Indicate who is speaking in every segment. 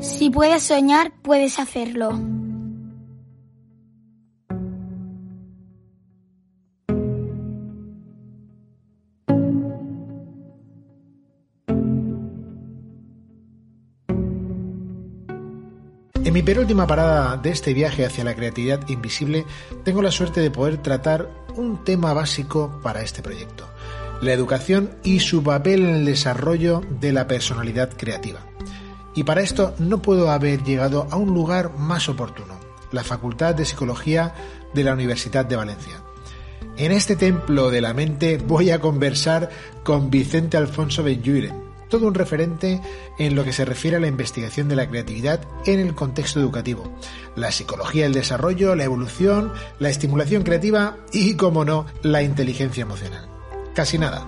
Speaker 1: Si puedes soñar, puedes hacerlo.
Speaker 2: En mi penúltima parada de este viaje hacia la creatividad invisible, tengo la suerte de poder tratar un tema básico para este proyecto, la educación y su papel en el desarrollo de la personalidad creativa. Y para esto no puedo haber llegado a un lugar más oportuno, la Facultad de Psicología de la Universidad de Valencia. En este templo de la mente voy a conversar con Vicente Alfonso Benjuiren, todo un referente en lo que se refiere a la investigación de la creatividad en el contexto educativo, la psicología del desarrollo, la evolución, la estimulación creativa y, como no, la inteligencia emocional. Casi nada.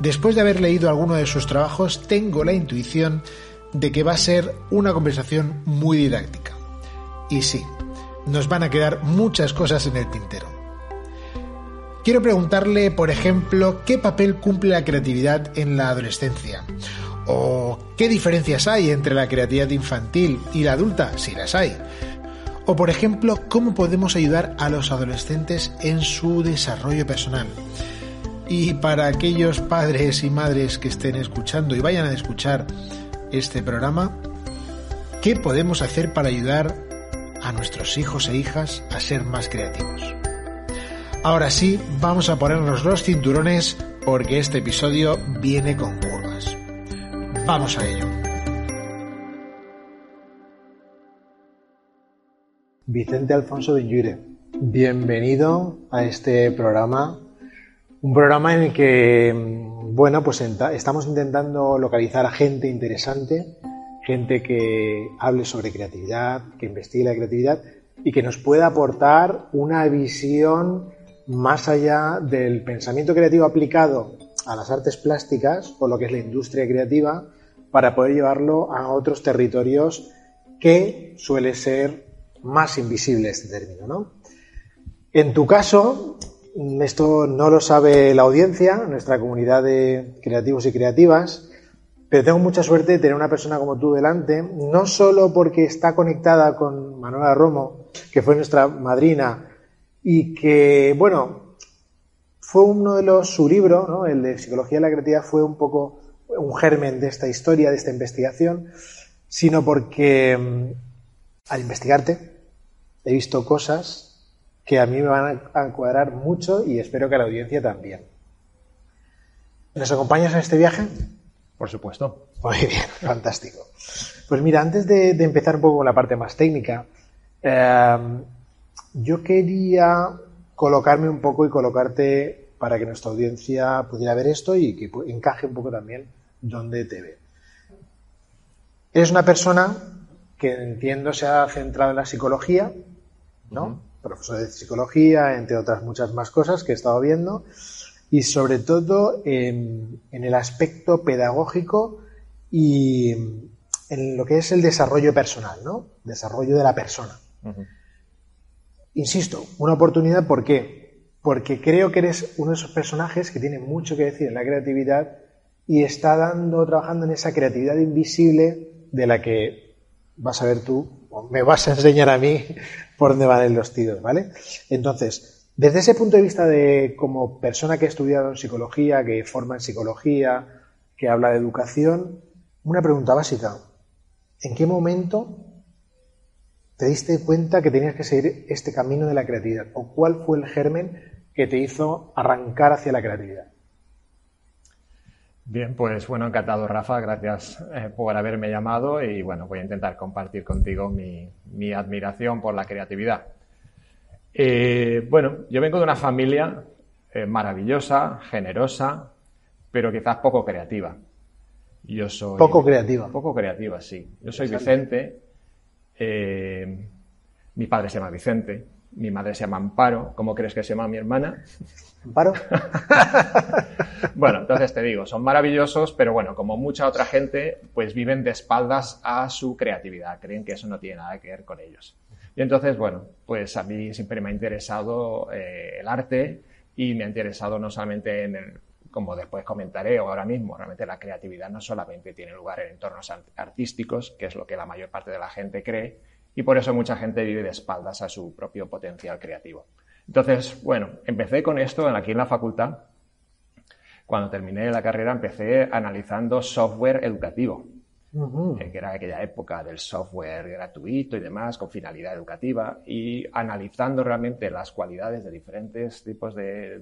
Speaker 2: Después de haber leído alguno de sus trabajos, tengo la intuición de que va a ser una conversación muy didáctica. Y sí, nos van a quedar muchas cosas en el tintero. Quiero preguntarle, por ejemplo, qué papel cumple la creatividad en la adolescencia. O qué diferencias hay entre la creatividad infantil y la adulta, si las hay. O por ejemplo, cómo podemos ayudar a los adolescentes en su desarrollo personal. Y para aquellos padres y madres que estén escuchando y vayan a escuchar este programa, ¿qué podemos hacer para ayudar a nuestros hijos e hijas a ser más creativos? Ahora sí, vamos a ponernos los cinturones porque este episodio viene con curvas. Vamos a ello. Vicente Alfonso Benjuire, bienvenido a este programa. Un programa en el que, bueno, pues estamos intentando localizar a gente interesante, gente que hable sobre creatividad, que investigue la creatividad y que nos pueda aportar una visión más allá del pensamiento creativo aplicado a las artes plásticas o lo que es la industria creativa para poder llevarlo a otros territorios que suele ser más invisible este término. ¿no? En tu caso, esto no lo sabe la audiencia, nuestra comunidad de creativos y creativas, pero tengo mucha suerte de tener una persona como tú delante, no solo porque está conectada con Manuela Romo, que fue nuestra madrina y que, bueno, fue uno de los, su libro, el de Psicología de la Creatividad, fue un poco un germen de esta historia, de esta investigación, sino porque mm, al investigarte he visto cosas que a mí me van a cuadrar mucho y espero que a la audiencia también. ¿Nos acompañas en este viaje?
Speaker 3: Por supuesto.
Speaker 2: Muy bien, fantástico. Pues mira, antes de, empezar un poco con la parte más técnica, eh, yo quería colocarme un poco y colocarte para que nuestra audiencia pudiera ver esto y que encaje un poco también donde te ve. Eres una persona que entiendo se ha centrado en la psicología, ¿no? Profesor de psicología, entre otras muchas más cosas que he estado viendo, y sobre todo en, el aspecto pedagógico y en lo que es el desarrollo personal, ¿no? Desarrollo de la persona. Insisto, una oportunidad, ¿por qué? Porque creo que eres uno de esos personajes que tiene mucho que decir en la creatividad y está dando, trabajando en esa creatividad invisible de la que vas a ver tú, o me vas a enseñar a mí por dónde van los tiros, ¿vale? Entonces, desde ese punto de vista de como persona que ha estudiado en psicología, que forma en psicología, que habla de educación, una pregunta básica. ¿En qué momento te diste cuenta que tenías que seguir este camino de la creatividad? ¿O cuál fue el germen que te hizo arrancar hacia la creatividad?
Speaker 3: Bien, pues bueno, encantado Rafa, gracias eh, por haberme llamado y bueno, voy a intentar compartir contigo mi, admiración por la creatividad. Eh, bueno, yo vengo de una familia eh, maravillosa, generosa, pero quizás poco creativa.
Speaker 2: Yo soy... Poco creativa.
Speaker 3: Poco creativa, sí. Yo soy Vicente, mi padre se llama Vicente, mi madre se llama Amparo. ¿Cómo crees que se llama mi hermana?
Speaker 2: Amparo.
Speaker 3: bueno, entonces te digo, son maravillosos, pero bueno, como mucha otra gente, pues viven de espaldas a su creatividad. Creen que eso no tiene nada que ver con ellos. Y entonces, bueno, pues a mí siempre me ha interesado eh, el arte y me ha interesado no solamente en el como después comentaré o ahora mismo, realmente la creatividad no solamente tiene lugar en entornos artísticos, que es lo que la mayor parte de la gente cree, y por eso mucha gente vive de espaldas a su propio potencial creativo. Entonces, bueno, empecé con esto aquí en la facultad. Cuando terminé la carrera empecé analizando software educativo, eh, que era aquella época del software gratuito y demás, con finalidad educativa, y analizando realmente las cualidades de diferentes tipos de,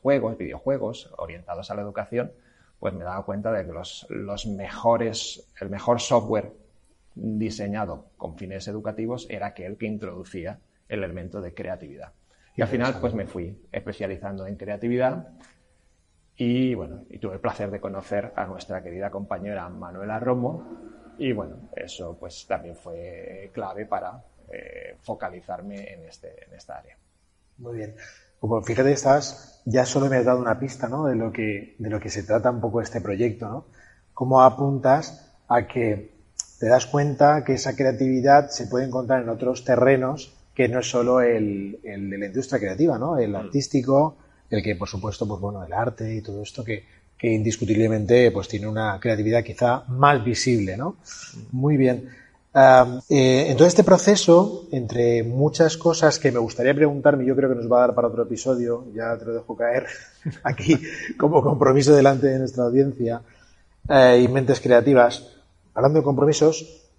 Speaker 3: juegos, videojuegos orientados a la educación, pues me daba cuenta de que los, los mejores, el mejor software diseñado con fines educativos era aquel que introducía el elemento de creatividad. Y al final, pues me fui especializando en creatividad y bueno, y tuve el placer de conocer a nuestra querida compañera Manuela Romo y bueno, eso pues también fue clave para eh, focalizarme en, este, en esta área.
Speaker 2: Muy bien. Como fíjate, estás, ya solo me has dado una pista ¿no? de, lo que, de lo que se trata un poco este proyecto. ¿no? ¿Cómo apuntas a que te das cuenta que esa creatividad se puede encontrar en otros terrenos que no es solo el, el de la industria creativa, ¿no? el mm. artístico, el que, por supuesto, pues bueno, el arte y todo esto que, indiscutiblemente pues tiene una creatividad quizá más visible, ¿no? Muy bien. Eh, entonces, este proceso, entre muchas cosas que me gustaría preguntarme, yo creo que nos va a dar para otro episodio, ya te lo dejo caer aquí como compromiso delante de nuestra audiencia eh, y mentes creativas. Hablando de compromisos,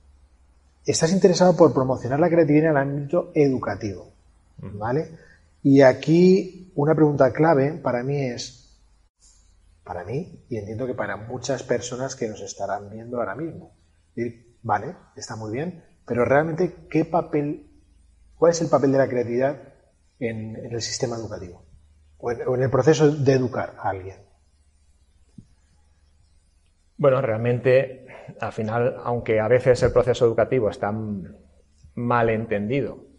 Speaker 2: estás interesado por promocionar la creatividad en el ámbito educativo, ¿vale? Y aquí una pregunta clave para mí es, para mí, y entiendo que para muchas personas que nos estarán viendo ahora mismo, vale, está muy bien, pero realmente, ¿qué papel, cuál es el papel de la creatividad en, el sistema educativo? O en, el proceso de educar a alguien.
Speaker 3: Bueno, realmente, al final, aunque a veces el proceso educativo está mal entendido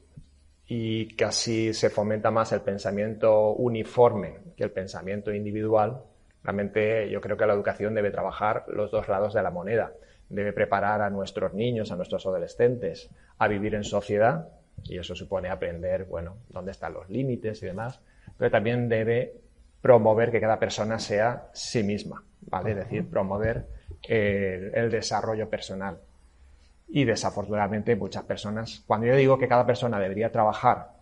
Speaker 3: y casi se fomenta más el pensamiento uniforme que el pensamiento individual, realmente yo creo que la educación debe trabajar los dos lados de la moneda. Debe preparar a nuestros niños, a nuestros adolescentes a vivir en sociedad y eso supone aprender, bueno, dónde están los límites y demás, pero también debe promover que cada persona sea sí misma, ¿vale? Es decir, promover el desarrollo personal. Y desafortunadamente muchas personas, cuando yo digo que cada persona debería trabajar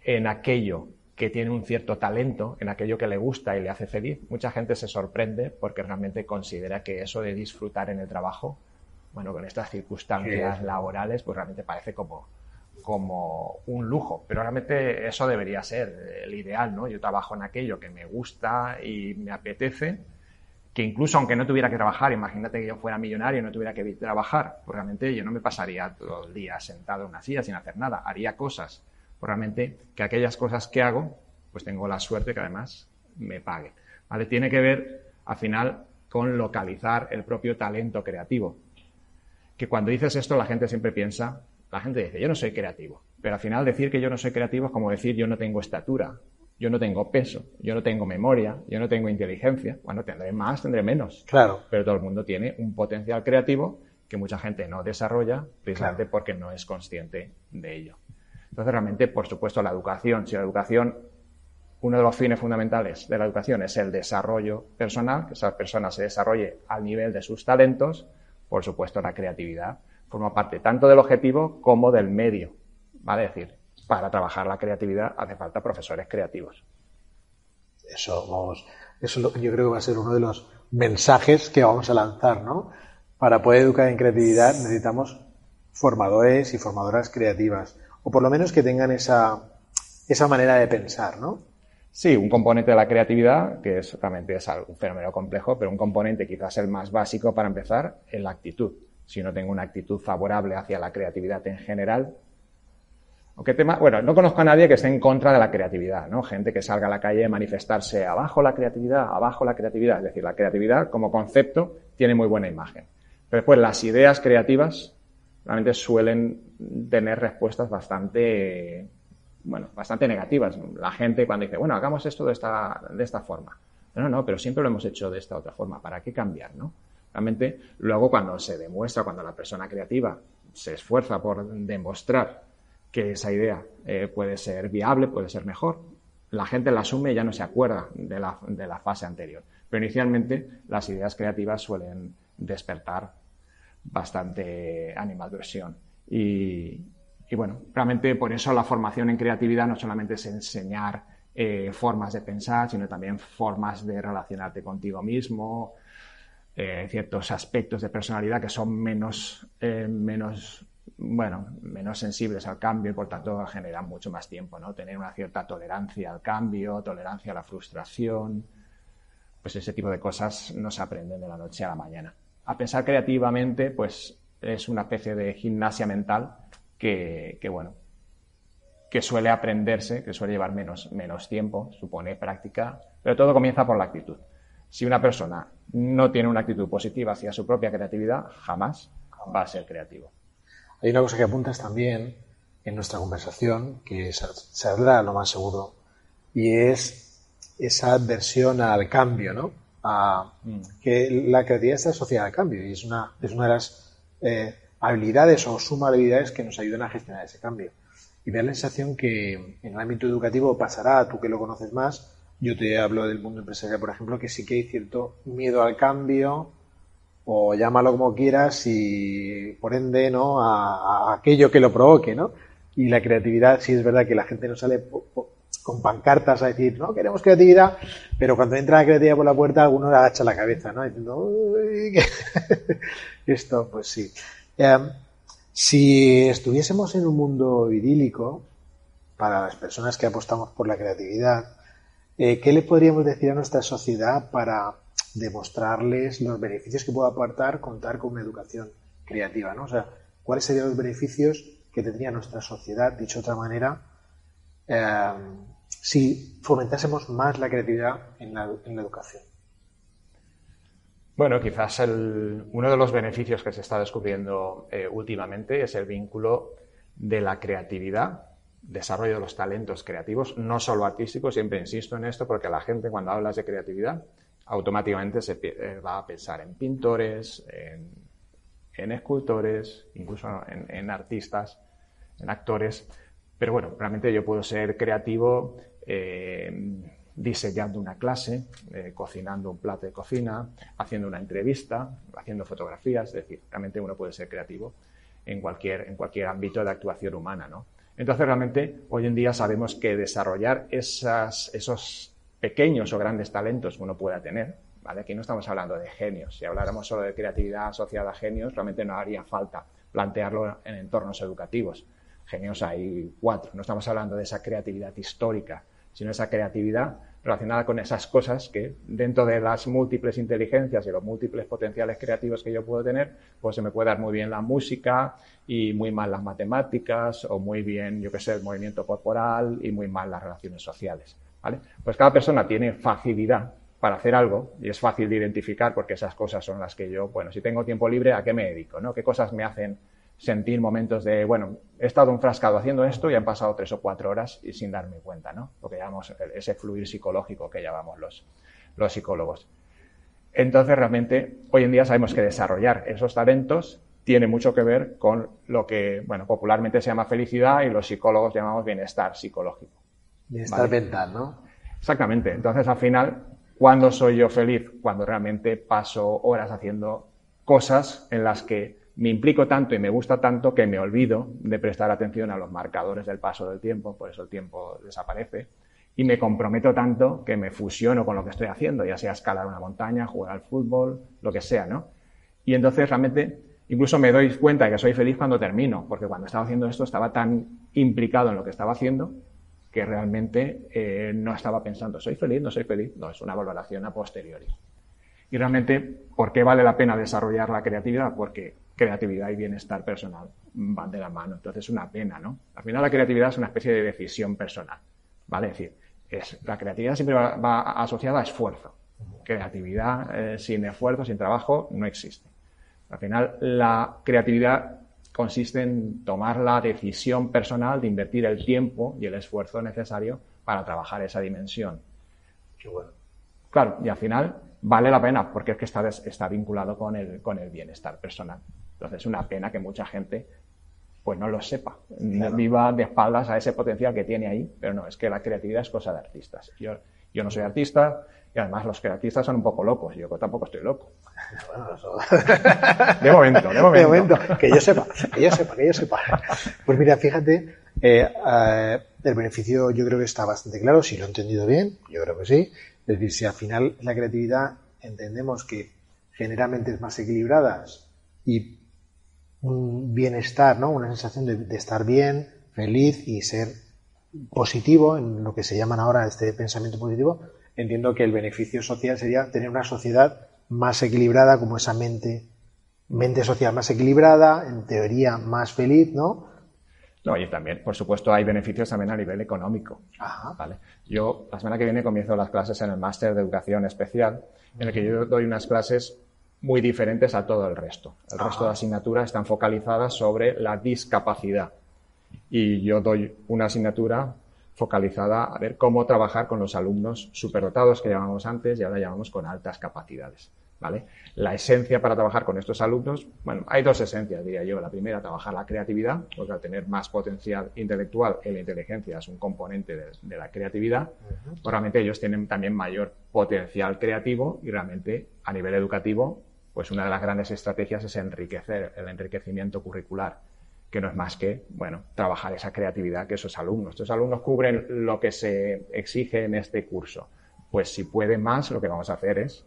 Speaker 3: en aquello que tiene un cierto talento, en aquello que le gusta y le hace feliz, mucha gente se sorprende porque realmente considera que eso de disfrutar en el trabajo, bueno, con estas circunstancias laborales, pues realmente parece como, como un lujo, pero realmente eso debería ser el ideal, ¿no? Yo trabajo en aquello que me gusta y me apetece que incluso aunque no tuviera que trabajar, imagínate que yo fuera millonario y no tuviera que trabajar, pues realmente yo no me pasaría todo el día sentado en una silla sin hacer nada, haría cosas, pues realmente que aquellas cosas que hago, pues tengo la suerte que además me pague. ¿Vale? Tiene que ver, al final, con localizar el propio talento creativo. Que cuando dices esto, la gente siempre piensa, la gente dice, yo no soy creativo, pero al final decir que yo no soy creativo es como decir yo no tengo estatura, yo no tengo peso, yo no tengo memoria, yo no tengo inteligencia. Bueno, tendré más, tendré menos.
Speaker 2: Claro.
Speaker 3: Pero todo el mundo tiene un potencial creativo que mucha gente no desarrolla precisamente porque no es consciente de ello. Entonces, realmente, por supuesto, la educación, si la educación, uno de los fines fundamentales de la educación es el desarrollo personal, que esa persona se desarrolle al nivel de sus talentos, por supuesto, la creatividad forma parte tanto del objetivo como del medio. ¿Vale? Es decir, para trabajar la creatividad hace falta profesores creativos.
Speaker 2: Eso, vamos, eso yo creo que va a ser uno de los mensajes que vamos a lanzar, ¿no? Para poder educar en creatividad necesitamos formadores y formadoras creativas, o por lo menos que tengan esa, esa manera de pensar, ¿no?
Speaker 3: Sí, un componente de la creatividad, que es, realmente es un fenómeno complejo, pero un componente quizás el más básico para empezar es la actitud. Si no tengo una actitud favorable hacia la creatividad en general, tema, bueno, no conozco a nadie que esté en contra de la creatividad, ¿no? Gente que salga a la calle a manifestarse abajo la creatividad, abajo la creatividad. Es decir, la creatividad como concepto tiene muy buena imagen. Pero después las ideas creativas realmente suelen tener respuestas bastante, bueno, bastante negativas. La gente cuando dice, bueno, hagamos esto de esta, de esta forma. No, no, pero siempre lo hemos hecho de esta otra forma. ¿Para qué cambiar, no? Realmente, luego cuando se demuestra, cuando la persona creativa se esfuerza por demostrar que esa idea eh, puede ser viable, puede ser mejor, la gente la asume y ya no se acuerda de la, de la fase anterior. Pero inicialmente las ideas creativas suelen despertar bastante animadversión. Y, y bueno, realmente por eso la formación en creatividad no solamente es enseñar eh, formas de pensar, sino también formas de relacionarte contigo mismo, eh, ciertos aspectos de personalidad que son menos, eh, menos, bueno, menos sensibles al cambio y por tanto generan mucho más tiempo, ¿no? Tener una cierta tolerancia al cambio, tolerancia a la frustración, pues ese tipo de cosas no se aprenden de la noche a la mañana. A pensar creativamente, pues es una especie de gimnasia mental que, que bueno, que suele aprenderse, que suele llevar menos, menos tiempo, supone práctica, pero todo comienza por la actitud. Si una persona no tiene una actitud positiva hacia su propia creatividad, jamás va a ser creativo.
Speaker 2: Hay una cosa que apuntas también en nuestra conversación, que saldrá lo más seguro, y es esa adversión al cambio, ¿no? A, mm. Que la creatividad está asociada al cambio y es una, es una de las eh, habilidades o suma de habilidades que nos ayudan a gestionar ese cambio. Y me da la sensación que en el ámbito educativo pasará, tú que lo conoces más, yo te hablo del mundo empresarial, por ejemplo, que sí que hay cierto miedo al cambio, o llámalo como quieras, y por ende, ¿no? A, aquello que lo provoque, ¿no? Y la creatividad, sí es verdad que la gente no sale con pancartas a decir, no, queremos creatividad, pero cuando entra la creatividad por la puerta, alguno le agacha la cabeza, ¿no? Diciendo, esto, pues sí. Em, si estuviésemos en un mundo idílico, para las personas que apostamos por la creatividad, eh, ¿qué le podríamos decir a nuestra sociedad para demostrarles los beneficios que puede aportar contar con una educación creativa? ¿no? O sea, ¿cuáles serían los beneficios que tendría nuestra sociedad, dicho de otra manera, eh, si fomentásemos más la creatividad en la educación?
Speaker 3: Bueno, quizás uno de los beneficios que se está descubriendo eh, últimamente es el vínculo de la creatividad, desarrollo de los talentos creativos, no solo artísticos, siempre insisto en esto porque la gente cuando hablas de creatividad automáticamente se eh, va a pensar en pintores, en, escultores, incluso en, artistas, en actores, pero bueno, realmente yo puedo ser creativo. Eh, diseñando una clase, eh, cocinando un plato de cocina, haciendo una entrevista, haciendo fotografías, es decir, realmente uno puede ser creativo en cualquier, en cualquier ámbito de actuación humana, ¿no? Entonces, realmente, hoy en día sabemos que desarrollar esas, esos pequeños o grandes talentos que uno pueda tener, ¿vale? Aquí no estamos hablando de genios. Si habláramos solo de creatividad asociada a genios, realmente no haría falta plantearlo en entornos educativos. Genios hay cuatro. No estamos hablando de esa creatividad histórica sino esa creatividad relacionada con esas cosas que dentro de las múltiples inteligencias y los múltiples potenciales creativos que yo puedo tener, pues se me puede dar muy bien la música y muy mal las matemáticas o muy bien, yo qué sé, el movimiento corporal y muy mal las relaciones sociales. ¿Vale? Pues cada persona tiene facilidad para hacer algo y es fácil de identificar porque esas cosas son las que yo, bueno, si tengo tiempo libre, ¿a qué me dedico? ¿no? ¿Qué cosas me hacen sentir momentos de, bueno, he estado enfrascado haciendo esto y han pasado tres o cuatro horas y sin darme cuenta, ¿no? Lo que llamamos ese fluir psicológico que llamamos los, los psicólogos. Entonces, realmente, hoy en día sabemos que desarrollar esos talentos tiene mucho que ver con lo que, bueno, popularmente se llama felicidad y los psicólogos llamamos bienestar psicológico.
Speaker 2: Bienestar mental, ¿no?
Speaker 3: Exactamente. Entonces, al final, ¿cuándo soy yo feliz? Cuando realmente paso horas haciendo cosas en las que me implico tanto y me gusta tanto que me olvido de prestar atención a los marcadores del paso del tiempo, por eso el tiempo desaparece, y me comprometo tanto que me fusiono con lo que estoy haciendo, ya sea escalar una montaña, jugar al fútbol, lo que sea, ¿no? Y entonces realmente incluso me doy cuenta de que soy feliz cuando termino, porque cuando estaba haciendo esto estaba tan implicado en lo que estaba haciendo que realmente eh, no estaba pensando, ¿soy feliz? ¿No soy feliz? No, es una valoración a posteriori. Y realmente, ¿por qué vale la pena desarrollar la creatividad? Porque creatividad y bienestar personal van de la mano. Entonces es una pena, ¿no? Al final la creatividad es una especie de decisión personal, ¿vale? Decir, es, la creatividad siempre va, asociada a esfuerzo. Creatividad eh, sin esfuerzo, sin trabajo, no existe. Al final la creatividad consiste en tomar la decisión personal de invertir el tiempo y el esfuerzo necesario para trabajar esa dimensión.
Speaker 2: Qué bueno.
Speaker 3: Claro, y al final vale la pena porque es que está, está vinculado con el, con el bienestar personal. Entonces es una pena que mucha gente pues no lo sepa, viva de espaldas a ese potencial que tiene ahí, pero no, es que la creatividad es cosa de artistas. Yo, yo no soy artista y además los creatistas son un poco locos, yo tampoco estoy loco. De momento, de momento.
Speaker 2: De momento, que yo sepa, que yo sepa, que yo sepa. Pues mira, fíjate, eh, eh, el beneficio yo creo que está bastante claro, si lo he entendido bien, yo creo que sí. Es decir, si al final la creatividad entendemos que generalmente es más equilibrada y un bienestar, ¿no? Una sensación de, estar bien, feliz y ser positivo, en lo que se llaman ahora este pensamiento positivo, entiendo que el beneficio social sería tener una sociedad más equilibrada, como esa mente, mente social más equilibrada, en teoría más feliz, ¿no?
Speaker 3: No, y también, por supuesto, hay beneficios también a nivel económico. Ajá. ¿vale? Yo, la semana que viene comienzo las clases en el máster de educación especial, en el que yo doy unas clases muy diferentes a todo el resto. El resto de asignaturas están focalizadas sobre la discapacidad. Y yo doy una asignatura focalizada a ver cómo trabajar con los alumnos superdotados que llamamos antes y ahora llamamos con altas capacidades. ¿Vale? La esencia para trabajar con estos alumnos, bueno, hay dos esencias, diría yo. La primera, trabajar la creatividad, porque al tener más potencial intelectual, la inteligencia es un componente de, la creatividad, pues realmente ellos tienen también mayor potencial creativo y realmente a nivel educativo pues una de las grandes estrategias es enriquecer el enriquecimiento curricular, que no es más que, bueno, trabajar esa creatividad que esos alumnos. Estos alumnos cubren lo que se exige en este curso. Pues si puede más, lo que vamos a hacer es,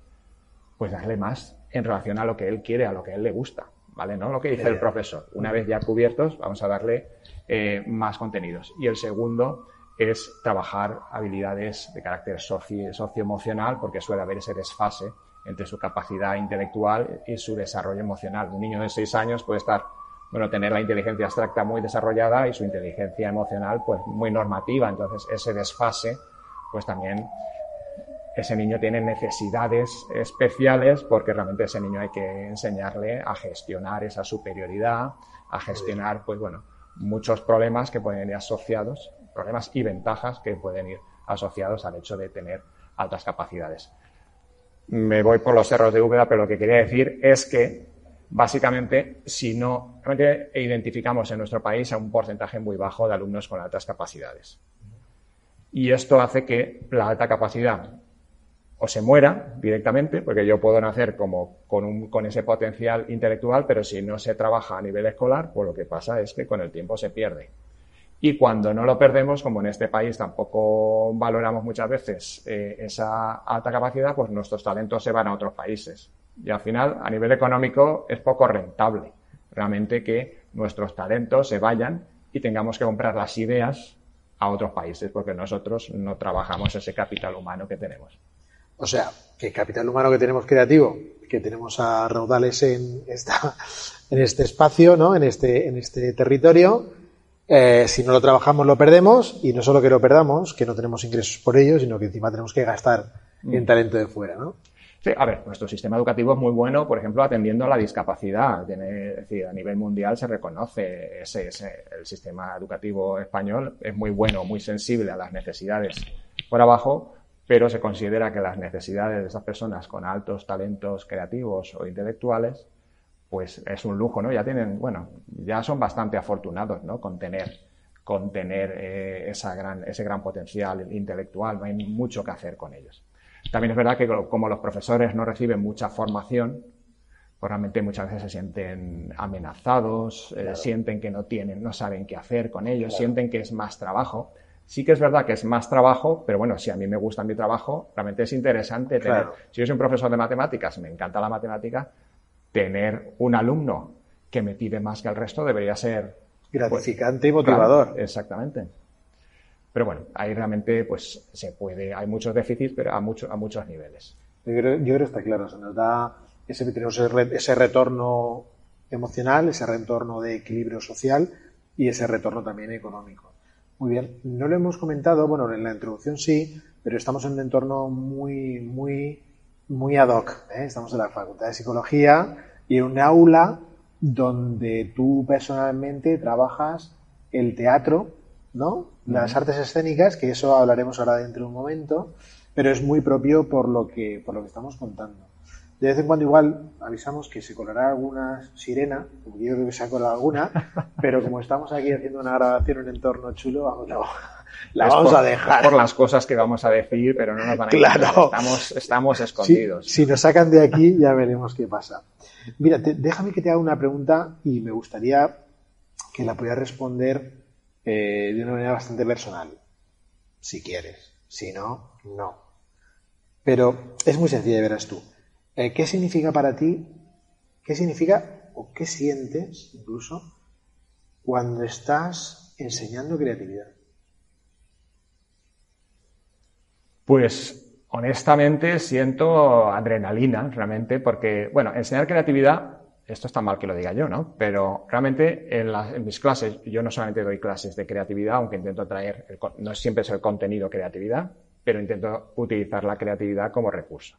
Speaker 3: pues darle más en relación a lo que él quiere, a lo que a él le gusta, ¿vale? ¿No? Lo que dice el profesor. Una vez ya cubiertos, vamos a darle eh, más contenidos. Y el segundo es trabajar habilidades de carácter socioemocional, porque suele haber ese desfase entre su capacidad intelectual y su desarrollo emocional. Un niño de seis años puede estar, bueno, tener la inteligencia abstracta muy desarrollada y su inteligencia emocional, pues, muy normativa. Entonces, ese desfase, pues también ese niño tiene necesidades especiales porque realmente ese niño hay que enseñarle a gestionar esa superioridad, a gestionar, pues bueno, muchos problemas que pueden ir asociados, problemas y ventajas que pueden ir asociados al hecho de tener altas capacidades me voy por los cerros de Úbeda, pero lo que quería decir es que básicamente, si no, realmente identificamos en nuestro país a un porcentaje muy bajo de alumnos con altas capacidades. Y esto hace que la alta capacidad o se muera directamente, porque yo puedo nacer como con, un, con ese potencial intelectual, pero si no se trabaja a nivel escolar, pues lo que pasa es que con el tiempo se pierde. Y cuando no lo perdemos, como en este país tampoco valoramos muchas veces eh, esa alta capacidad, pues nuestros talentos se van a otros países. Y al final, a nivel económico, es poco rentable realmente que nuestros talentos se vayan y tengamos que comprar las ideas a otros países, porque nosotros no trabajamos ese capital humano que tenemos.
Speaker 2: O sea, que el capital humano que tenemos creativo, que tenemos a raudales en, esta, en este espacio, ¿no? en, este, en este territorio, eh, si no lo trabajamos lo perdemos y no solo que lo perdamos, que no tenemos ingresos por ello, sino que encima tenemos que gastar en mm. talento de fuera, ¿no?
Speaker 3: Sí, a ver, nuestro sistema educativo es muy bueno, por ejemplo, atendiendo a la discapacidad. Tiene, es decir, a nivel mundial se reconoce ese, el sistema educativo español es muy bueno, muy sensible a las necesidades por abajo, pero se considera que las necesidades de esas personas con altos talentos creativos o intelectuales pues es un lujo, ¿no? Ya tienen, bueno, ya son bastante afortunados, ¿no? Con tener, con tener eh, esa gran, ese gran potencial intelectual, no hay mucho que hacer con ellos. También es verdad que como los profesores no reciben mucha formación, pues realmente muchas veces se sienten amenazados, eh, sienten que no tienen, no saben qué hacer con ellos, sienten que es más trabajo. Sí que es verdad que es más trabajo, pero bueno, si a mí me gusta mi trabajo, realmente es interesante tener. Si yo soy un profesor de matemáticas, me encanta la matemática, tener un alumno que me pide más que el resto debería ser
Speaker 2: pues, gratificante y motivador.
Speaker 3: exactamente. Pero bueno, ahí realmente pues se puede, hay muchos déficits, pero a, muchos a muchos niveles.
Speaker 2: Yo creo, que está claro, se nos da ese, tenemos ese retorno emocional, ese retorno de equilibrio social y ese retorno también económico. Muy bien, no lo hemos comentado, bueno, en la introducción sí, pero estamos en un entorno muy, muy muy ad hoc. ¿eh? Estamos en la Facultad de Psicología y en un aula donde tú personalmente trabajas el teatro, ¿no? Las artes escénicas, que eso hablaremos ahora dentro de un momento, pero es muy propio por lo que, por lo que estamos contando. De vez en cuando igual avisamos que se colará alguna sirena, como yo creo que se ha colado alguna, pero como estamos aquí haciendo una grabación en un entorno chulo, vamos, la vamos a dejar.
Speaker 3: Por las cosas que vamos a decir, pero no nos van a
Speaker 2: claro.
Speaker 3: Estamos, estamos escondidos.
Speaker 2: Si, nos sacan de aquí, ya veremos qué pasa. Mira, déjame que te haga una pregunta y me gustaría que la pudiera responder eh, de una manera bastante personal. Si quieres. Si no, no. Pero es muy sencilla, verás tú. Eh, ¿Qué significa para ti? ¿Qué significa o qué sientes incluso cuando estás enseñando creatividad?
Speaker 3: Pues honestamente siento adrenalina realmente porque, bueno, enseñar creatividad, esto está mal que lo diga yo, ¿no? Pero realmente en, mis clases, yo no solamente doy clases de creatividad, aunque intento traer, no siempre es el contenido creatividad, pero intento utilizar la creatividad como recurso.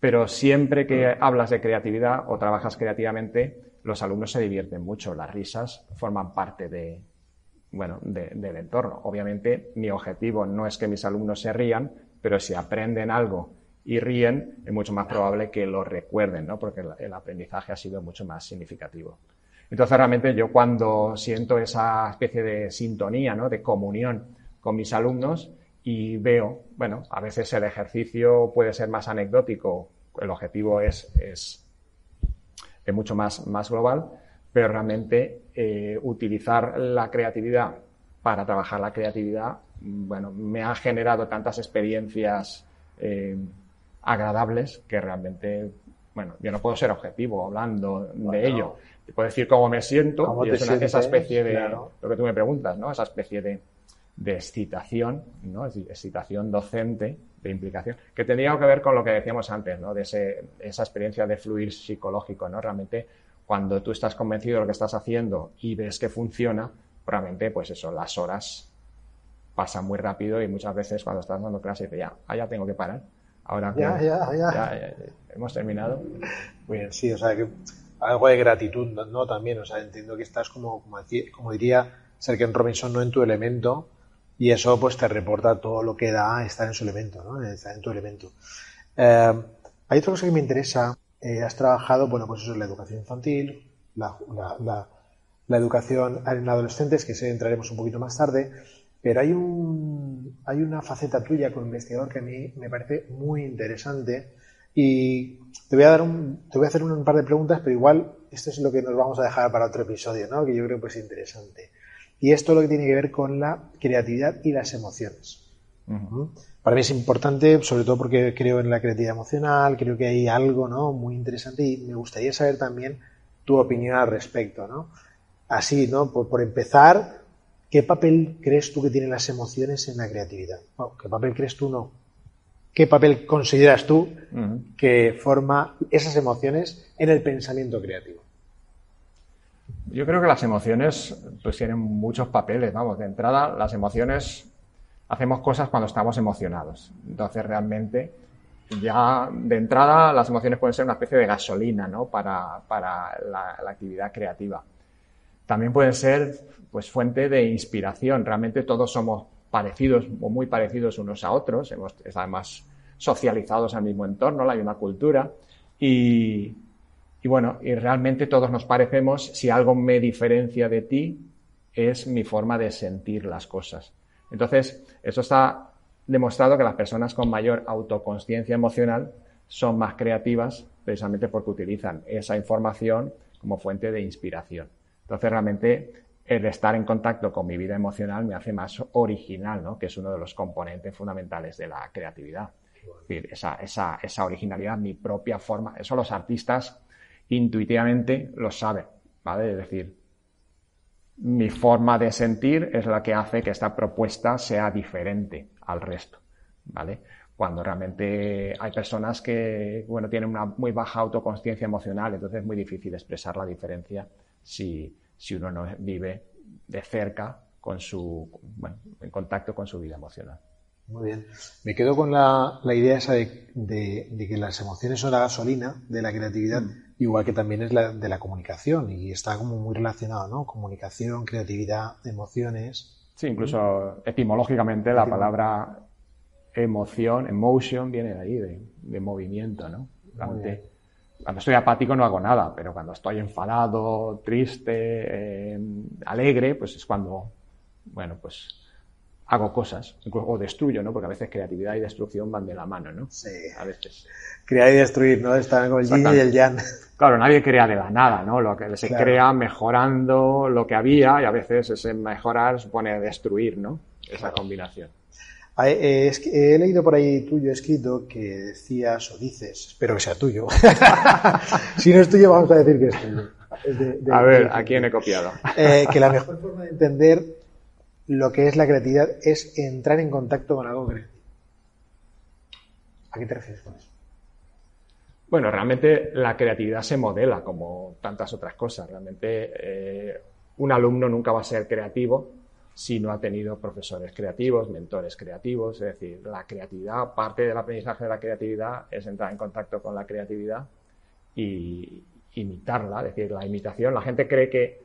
Speaker 3: Pero siempre que hablas de creatividad o trabajas creativamente, los alumnos se divierten mucho, las risas forman parte de, bueno, del entorno. Obviamente, mi objetivo no es que mis alumnos se rían, pero si aprenden algo y ríen, es mucho más probable que lo recuerden, ¿no? porque el, aprendizaje ha sido mucho más significativo. Entonces, realmente yo cuando siento esa especie de sintonía, ¿no? de comunión con mis alumnos y veo, bueno, a veces el ejercicio puede ser más anecdótico, el objetivo es, es, es mucho más, más global, pero realmente eh, utilizar la creatividad para trabajar la creatividad bueno, me ha generado tantas experiencias eh, agradables que realmente, bueno, yo no puedo ser objetivo hablando de ello. Te puedo decir cómo me siento y es esa especie de, lo que tú me preguntas, ¿no? Esa especie de, de excitación, ¿no? Excitación docente, de implicación, que tendría que ver con lo que decíamos antes, ¿no? De ese, esa experiencia de fluir psicológico, ¿no? Realmente, cuando tú estás convencido de lo que estás haciendo y ves que funciona, realmente, pues eso, las horas pasa muy rápido y muchas veces cuando estás dando clase dices, ya, ah, ya tengo que parar. Ahora
Speaker 2: ya, ya,
Speaker 3: ya, hemos terminado.
Speaker 2: Muy bien, sí, o sea, que algo de gratitud, ¿no? También, o sea, entiendo que estás como, como, diría Sergen Robinson, no en tu elemento y eso pues te reporta todo lo que da estar en su elemento, ¿no? Estar en tu elemento. Eh, hay otra cosa que me interesa. Eh, has trabajado, bueno, pues eso es la educación infantil, la, la, educación en adolescentes, que se entraremos un poquito más tarde. Pero hay, un, hay una faceta tuya como investigador que a mí me parece muy interesante y te voy a dar un, te voy a hacer un par de preguntas, pero igual esto es lo que nos vamos a dejar para otro episodio, ¿no? Que yo creo que es interesante. Y esto es lo que tiene que ver con la creatividad y las emociones. Para mí es importante, sobre todo porque creo en la creatividad emocional, creo que hay algo, ¿no? Muy interesante y me gustaría saber también tu opinión al respecto, ¿no? Así, ¿no? Por, por empezar, ¿Qué papel crees tú que tienen las emociones en la creatividad? ¿Qué papel crees tú no? ¿Qué papel consideras tú que forma esas emociones en el pensamiento creativo?
Speaker 3: Yo creo que las emociones pues tienen muchos papeles, vamos, de entrada las emociones hacemos cosas cuando estamos emocionados. Entonces realmente ya de entrada las emociones pueden ser una especie de gasolina ¿no? para, la, la, actividad creativa. También pueden ser pues fuente de inspiración. Realmente todos somos parecidos o muy parecidos unos a otros, hemos, además socializados al mismo entorno, hay una cultura y, y bueno, y realmente todos nos parecemos, si algo me diferencia de ti, es mi forma de sentir las cosas. Entonces, eso está demostrado que las personas con mayor autoconsciencia emocional son más creativas precisamente porque utilizan esa información como fuente de inspiración. Entonces, realmente el estar en contacto con mi vida emocional me hace más original, ¿no? que es uno de los componentes fundamentales de la creatividad. Es decir, esa, esa, esa originalidad, mi propia forma, eso los artistas intuitivamente lo saben, ¿vale? Es decir, mi forma de sentir es la que hace que esta propuesta sea diferente al resto, ¿vale? Cuando realmente hay personas que, bueno, tienen una muy baja autoconsciencia emocional, entonces es muy difícil expresar la diferencia si, si uno no vive de cerca con su, bueno, en contacto con su vida emocional.
Speaker 2: Muy bien. Me quedo con la, idea esa de, que las emociones son la gasolina de la creatividad, mm. Igual que también es la de la comunicación, y está como muy relacionado, ¿no? Comunicación, creatividad, emociones.
Speaker 3: Sí, incluso etimológicamente la palabra emoción, emotion, viene de ahí, de, movimiento, ¿no? cuando estoy apático no hago nada, pero cuando estoy enfadado, triste, eh, alegre, pues es cuando, bueno, pues hago cosas, o destruyo, ¿no? Porque a veces creatividad y destrucción van de la mano, ¿no?
Speaker 2: Sí.
Speaker 3: A veces.
Speaker 2: Crear y destruir, ¿no? Están con el yin y el yang.
Speaker 3: Claro, nadie crea de la nada, ¿no? Lo que se
Speaker 2: Claro.
Speaker 3: crea mejorando lo que había y a veces ese mejorar supone destruir, ¿no? Esa combinación.
Speaker 2: Eh, que he leído por ahí tuyo escrito que decías o dices, espero que sea tuyo. si no es tuyo, vamos a decir que es tuyo. Es de- de-
Speaker 3: A ver,
Speaker 2: de-
Speaker 3: ¿a quién he copiado?
Speaker 2: Eh, que la mejor forma de entender lo que es la creatividad es entrar en contacto con algo creativo. ¿A qué te refieres con eso?
Speaker 3: Bueno, realmente la creatividad se modela como tantas otras cosas. Realmente eh, un alumno nunca va a ser creativo si no ha tenido profesores creativos, mentores creativos. Es decir, la creatividad, parte del aprendizaje de la creatividad es entrar en contacto con la creatividad y imitarla. Es decir, la imitación, la gente cree que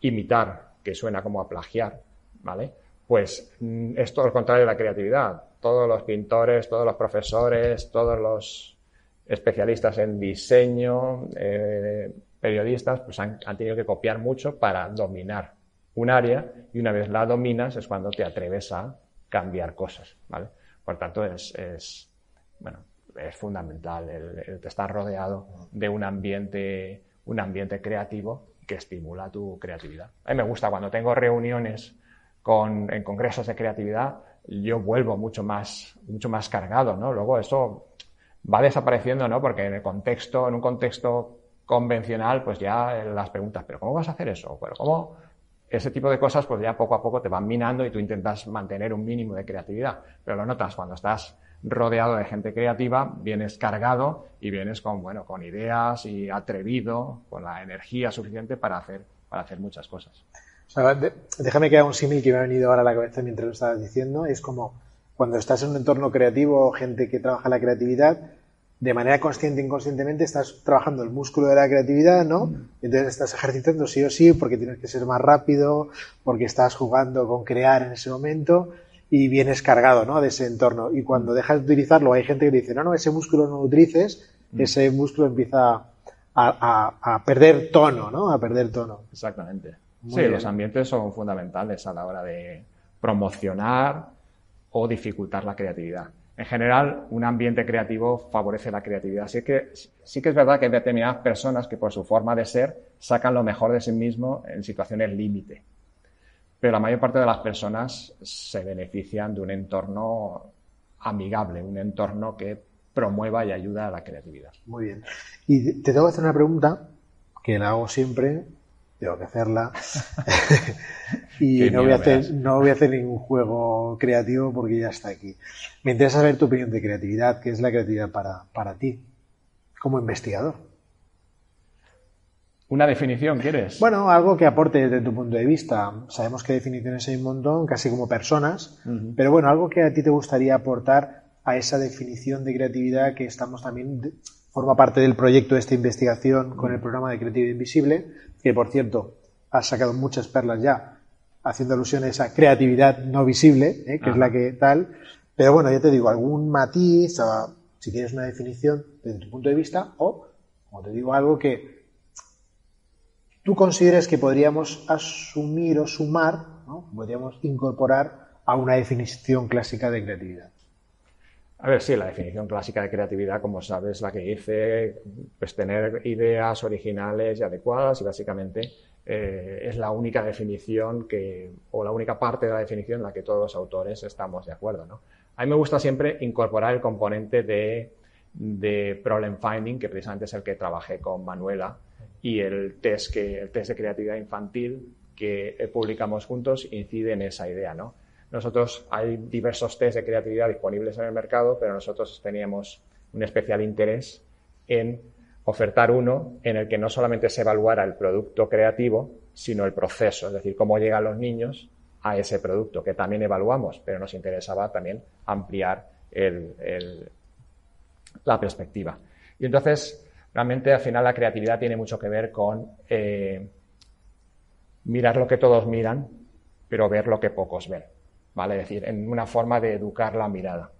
Speaker 3: imitar, que suena como a plagiar, ¿vale? Pues mm, es todo lo contrario de la creatividad. Todos los pintores, todos los profesores, todos los especialistas en diseño, eh, periodistas, pues han, tenido que copiar mucho para dominar un área y una vez la dominas es cuando te atreves a cambiar cosas, ¿vale? Por tanto, es, es bueno, es fundamental el, el estar rodeado de un ambiente, un ambiente creativo que estimula tu creatividad. A mí me gusta cuando tengo reuniones con, en congresos de creatividad, yo vuelvo mucho más, mucho más cargado, ¿no? Luego eso va desapareciendo, ¿no? Porque en el contexto, en un contexto convencional, pues ya las preguntas, ¿pero cómo vas a hacer eso? ¿Pero cómo? Ese tipo de cosas, pues ya poco a poco te van minando y tú intentas mantener un mínimo de creatividad. Pero lo notas cuando estás rodeado de gente creativa, vienes cargado y vienes con, bueno, con ideas y atrevido, con la energía suficiente para hacer, para hacer muchas cosas.
Speaker 2: O sea, de- déjame que haga un símil que me ha venido ahora a la cabeza mientras lo estabas diciendo. Es como cuando estás en un entorno creativo, gente que trabaja la creatividad, de manera consciente e inconscientemente estás trabajando el músculo de la creatividad, ¿no? Y entonces estás ejercitando sí o sí porque tienes que ser más rápido, porque estás jugando con crear en ese momento y vienes cargado, ¿no? De ese entorno. Y cuando dejas de utilizarlo, hay gente que dice, no, no, ese músculo no lo utilices, ese músculo empieza a, a- a perder tono, ¿no? A perder tono.
Speaker 3: Exactamente.
Speaker 2: Muy
Speaker 3: sí,
Speaker 2: bien.
Speaker 3: los ambientes son fundamentales a la hora de promocionar o dificultar la creatividad. En general, un ambiente creativo favorece la creatividad. Sí que, sí que es verdad que hay determinadas personas que por su forma de ser sacan lo mejor de sí mismo en situaciones límite. Pero la mayor parte de las personas se benefician de un entorno amigable, un entorno que promueva y ayuda a la creatividad.
Speaker 2: Muy bien. Y te tengo que hacer una pregunta que la hago siempre, tengo que hacerla. y no voy, a hacer, no voy a hacer ningún juego creativo porque ya está aquí. Me interesa saber tu opinión de creatividad. ¿Qué es la creatividad para, para ti como investigador?
Speaker 3: ¿Una definición quieres?
Speaker 2: Bueno, algo que aporte desde tu punto de vista. Sabemos que definiciones hay un montón, casi como personas, pero bueno, algo que a ti te gustaría aportar a esa definición de creatividad que estamos también, de- forma parte del proyecto de esta investigación con el programa de Creatividad Invisible, que por cierto, has sacado muchas perlas ya, haciendo alusión a esa creatividad no visible, ¿eh? que es la que tal, pero bueno, ya te digo, algún matiz, o si tienes una definición desde tu punto de vista, o, como te digo, algo que tú consideres que podríamos asumir o sumar, ¿no? podríamos incorporar a una definición clásica de creatividad.
Speaker 3: A ver, sí, la definición clásica de creatividad, como sabes, la que dice, pues tener ideas originales y adecuadas y básicamente eh, es la única definición que, o la única parte de la definición en la que todos los autores estamos de acuerdo, ¿no? A mí me gusta siempre incorporar el componente de, de problem finding, que precisamente es el que trabajé con Manuela, y el test, que, el test de creatividad infantil que eh, publicamos juntos incide en esa idea, ¿no? Nosotros hay diversos test de creatividad disponibles en el mercado, pero nosotros teníamos un especial interés en ofertar uno en el que no solamente se evaluara el producto creativo, sino el proceso, es decir, cómo llegan los niños a ese producto, que también evaluamos, pero nos interesaba también ampliar la perspectiva. Y entonces, realmente al final la creatividad tiene mucho que ver con eh, mirar lo que todos miran, pero ver lo que pocos ven. ¿Vale? Es decir, en una forma de educar la mirada.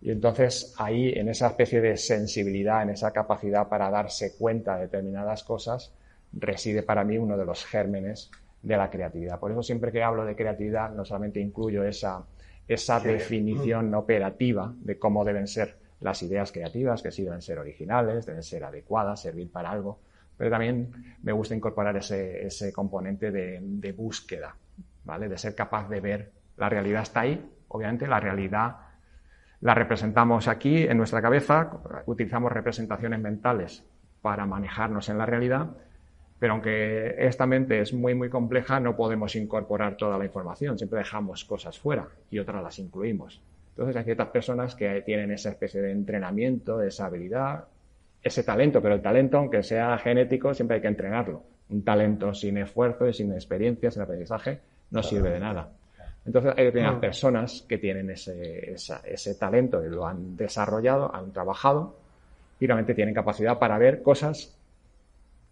Speaker 3: Y entonces ahí, en esa especie de sensibilidad, en esa capacidad para darse cuenta de determinadas cosas, reside para mí uno de los gérmenes de la creatividad. Por eso siempre que hablo de creatividad no solamente incluyo esa, esa definición operativa de cómo deben ser las ideas creativas, que sí deben ser originales, deben ser adecuadas, servir para algo, pero también me gusta incorporar ese, ese componente de, de búsqueda, ¿vale? De ser capaz de ver la realidad está ahí, obviamente la realidad la representamos aquí en nuestra cabeza, utilizamos representaciones mentales para manejarnos en la realidad, pero aunque esta mente es muy, muy compleja, no podemos incorporar toda la información, siempre dejamos cosas fuera y otras las incluimos. Entonces hay ciertas personas que tienen esa especie de entrenamiento, esa habilidad, ese talento, pero el talento, aunque sea genético, siempre hay que entrenarlo. Un talento sin esfuerzo y sin experiencia, sin aprendizaje, no sirve de nada. Entonces hay determinadas personas que tienen ese, ese talento y lo han desarrollado, han trabajado y realmente tienen capacidad para ver cosas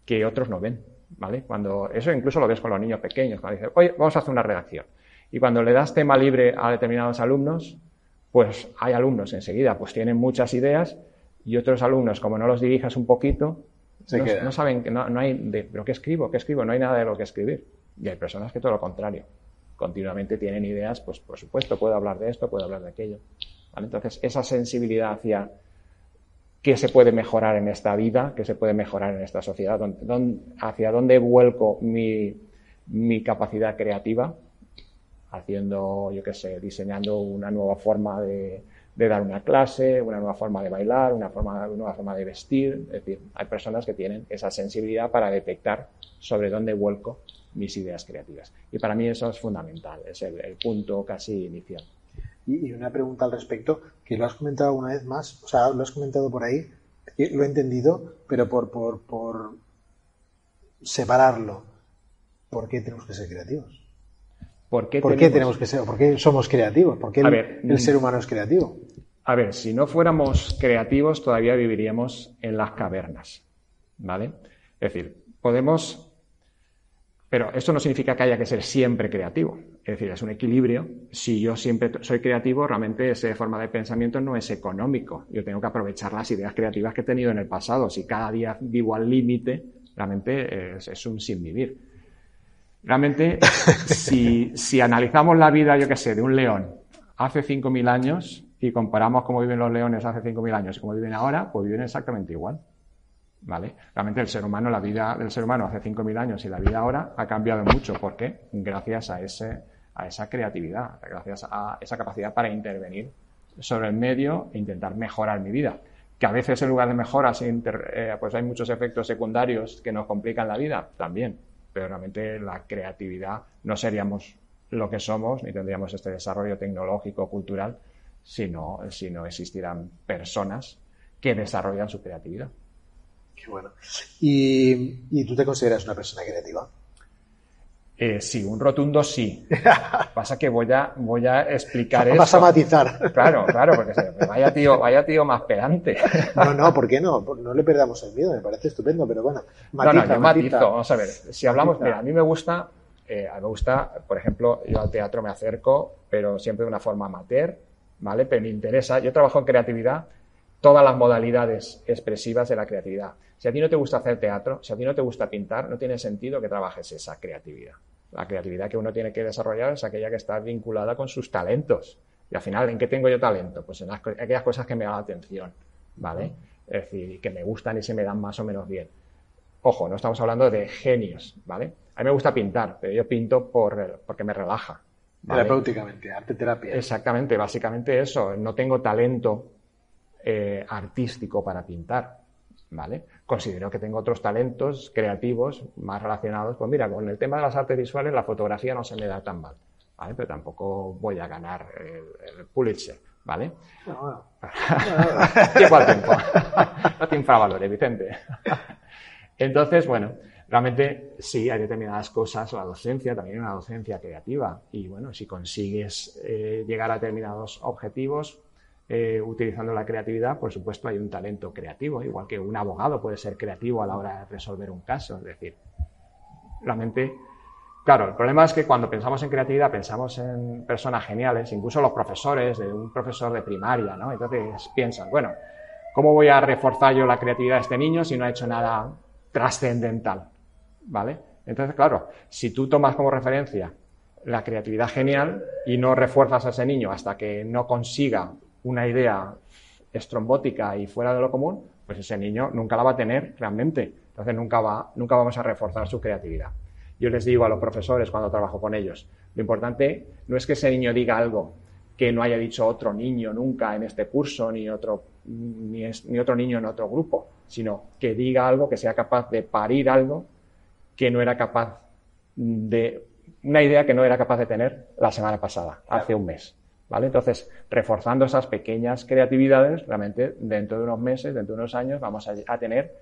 Speaker 3: que otros no ven. ¿Vale? Cuando, eso incluso lo ves con los niños pequeños, cuando dicen, oye, vamos a hacer una redacción. Y cuando le das tema libre a determinados alumnos, pues hay alumnos enseguida, pues tienen muchas ideas y otros alumnos, como no los dirijas un poquito, no, saben, no, no hay, de, pero ¿qué escribo? ¿Qué escribo? No hay nada de lo que escribir. Y hay personas que todo lo contrario continuamente tienen ideas, pues por supuesto, puedo hablar de esto, puedo hablar de aquello. Entonces, esa sensibilidad hacia qué se puede mejorar en esta vida, qué se puede mejorar en esta sociedad, hacia dónde vuelco mi, capacidad creativa, haciendo, yo qué sé, diseñando una nueva forma de, dar una clase, una nueva forma de bailar, una, forma, una nueva forma de vestir. Es decir, hay personas que tienen esa sensibilidad para detectar sobre dónde vuelco mis ideas creativas. Y para mí eso es fundamental, es el, punto casi inicial.
Speaker 2: Y, una pregunta al respecto, que lo has comentado una vez más, o sea, lo has comentado por ahí, lo he entendido, pero por, por, por separarlo, ¿por qué tenemos que ser creativos? ¿Por qué, tenemos... que ser? ¿Por qué somos creativos? ¿Por qué el, ser humano es creativo?
Speaker 3: A ver, si no fuéramos creativos, todavía viviríamos en las cavernas. ¿Vale? Es decir, podemos pero esto no significa que haya que ser siempre creativo. Es decir, es un equilibrio. Si yo siempre soy creativo, realmente esa forma de pensamiento no es económico. Yo tengo que aprovechar las ideas creativas que he tenido en el pasado. Si cada día vivo al límite, realmente es, un sin vivir. Realmente, si, si, analizamos la vida, yo qué sé, de un león hace 5.000 años y comparamos cómo viven los leones hace 5.000 años y cómo viven ahora, pues viven exactamente igual. ¿Vale? Realmente el ser humano, la vida del ser humano hace 5.000 años y la vida ahora ha cambiado mucho. ¿Por qué? Gracias a, ese, a esa creatividad, gracias a esa capacidad para intervenir sobre el medio e intentar mejorar mi vida. Que a veces en lugar de mejoras, eh, pues hay muchos efectos secundarios que nos complican la vida, también. Pero realmente la creatividad no seríamos lo que somos, ni tendríamos este desarrollo tecnológico, cultural, si no, si no existieran personas que desarrollan su creatividad
Speaker 2: bueno. ¿Y, tú te consideras una persona creativa?
Speaker 3: Eh, sí, un rotundo sí. Pasa que voy a, voy a explicar eso.
Speaker 2: Vas a matizar.
Speaker 3: Claro, claro, porque vaya tío, vaya tío más pedante.
Speaker 2: No, no, ¿por qué no? No le perdamos el miedo, me parece estupendo, pero bueno.
Speaker 3: no, no, yo matizo. Vamos a ver, si hablamos, mira, a mí me gusta, eh, me gusta, por ejemplo, yo al teatro me acerco, pero siempre de una forma amateur, ¿vale? Pero me interesa, yo trabajo en creatividad, todas las modalidades expresivas de la creatividad. Si a ti no te gusta hacer teatro, si a ti no te gusta pintar, no tiene sentido que trabajes esa creatividad. La creatividad que uno tiene que desarrollar es aquella que está vinculada con sus talentos. Y al final, ¿en qué tengo yo talento? Pues en aquellas cosas que me dan atención, ¿vale? Es decir, que me gustan y se me dan más o menos bien. Ojo, no estamos hablando de genios, ¿vale? A mí me gusta pintar, pero yo pinto por, porque me relaja.
Speaker 2: Terapéuticamente, arte terapia.
Speaker 3: Exactamente, básicamente eso. No tengo talento eh, artístico para pintar, ¿vale? Considero que tengo otros talentos creativos más relacionados. Pues mira, con el tema de las artes visuales, la fotografía no se me da tan mal, ¿vale? Pero tampoco voy a ganar el, Pulitzer, ¿vale? No, tiempo al tiempo. no te infravalores, Vicente. Entonces, bueno, realmente sí, hay determinadas cosas, la docencia también una docencia creativa y bueno, si consigues eh, llegar a determinados objetivos, eh, utilizando la creatividad, por supuesto hay un talento creativo, igual que un abogado puede ser creativo a la hora de resolver un caso. Es decir, realmente Claro, el problema es que cuando pensamos en creatividad pensamos en personas geniales, incluso los profesores, de un profesor de primaria, ¿no? Entonces piensan, bueno, ¿cómo voy a reforzar yo la creatividad de este niño si no ha hecho nada trascendental? ¿Vale? Entonces, claro, si tú tomas como referencia la creatividad genial y no refuerzas a ese niño hasta que no consiga una idea estrombótica y fuera de lo común, pues ese niño nunca la va a tener realmente. Entonces nunca, va, nunca vamos a reforzar su creatividad. Yo les digo a los profesores cuando trabajo con ellos, lo importante no es que ese niño diga algo que no haya dicho otro niño nunca en este curso, ni otro, ni, ni otro niño en otro grupo, sino que diga algo, que sea capaz de parir algo que no era capaz de, una idea que no era capaz de tener la semana pasada, hace un mes. ¿Vale? Entonces, reforzando esas pequeñas creatividades, realmente dentro de unos meses, dentro de unos años, vamos a, tener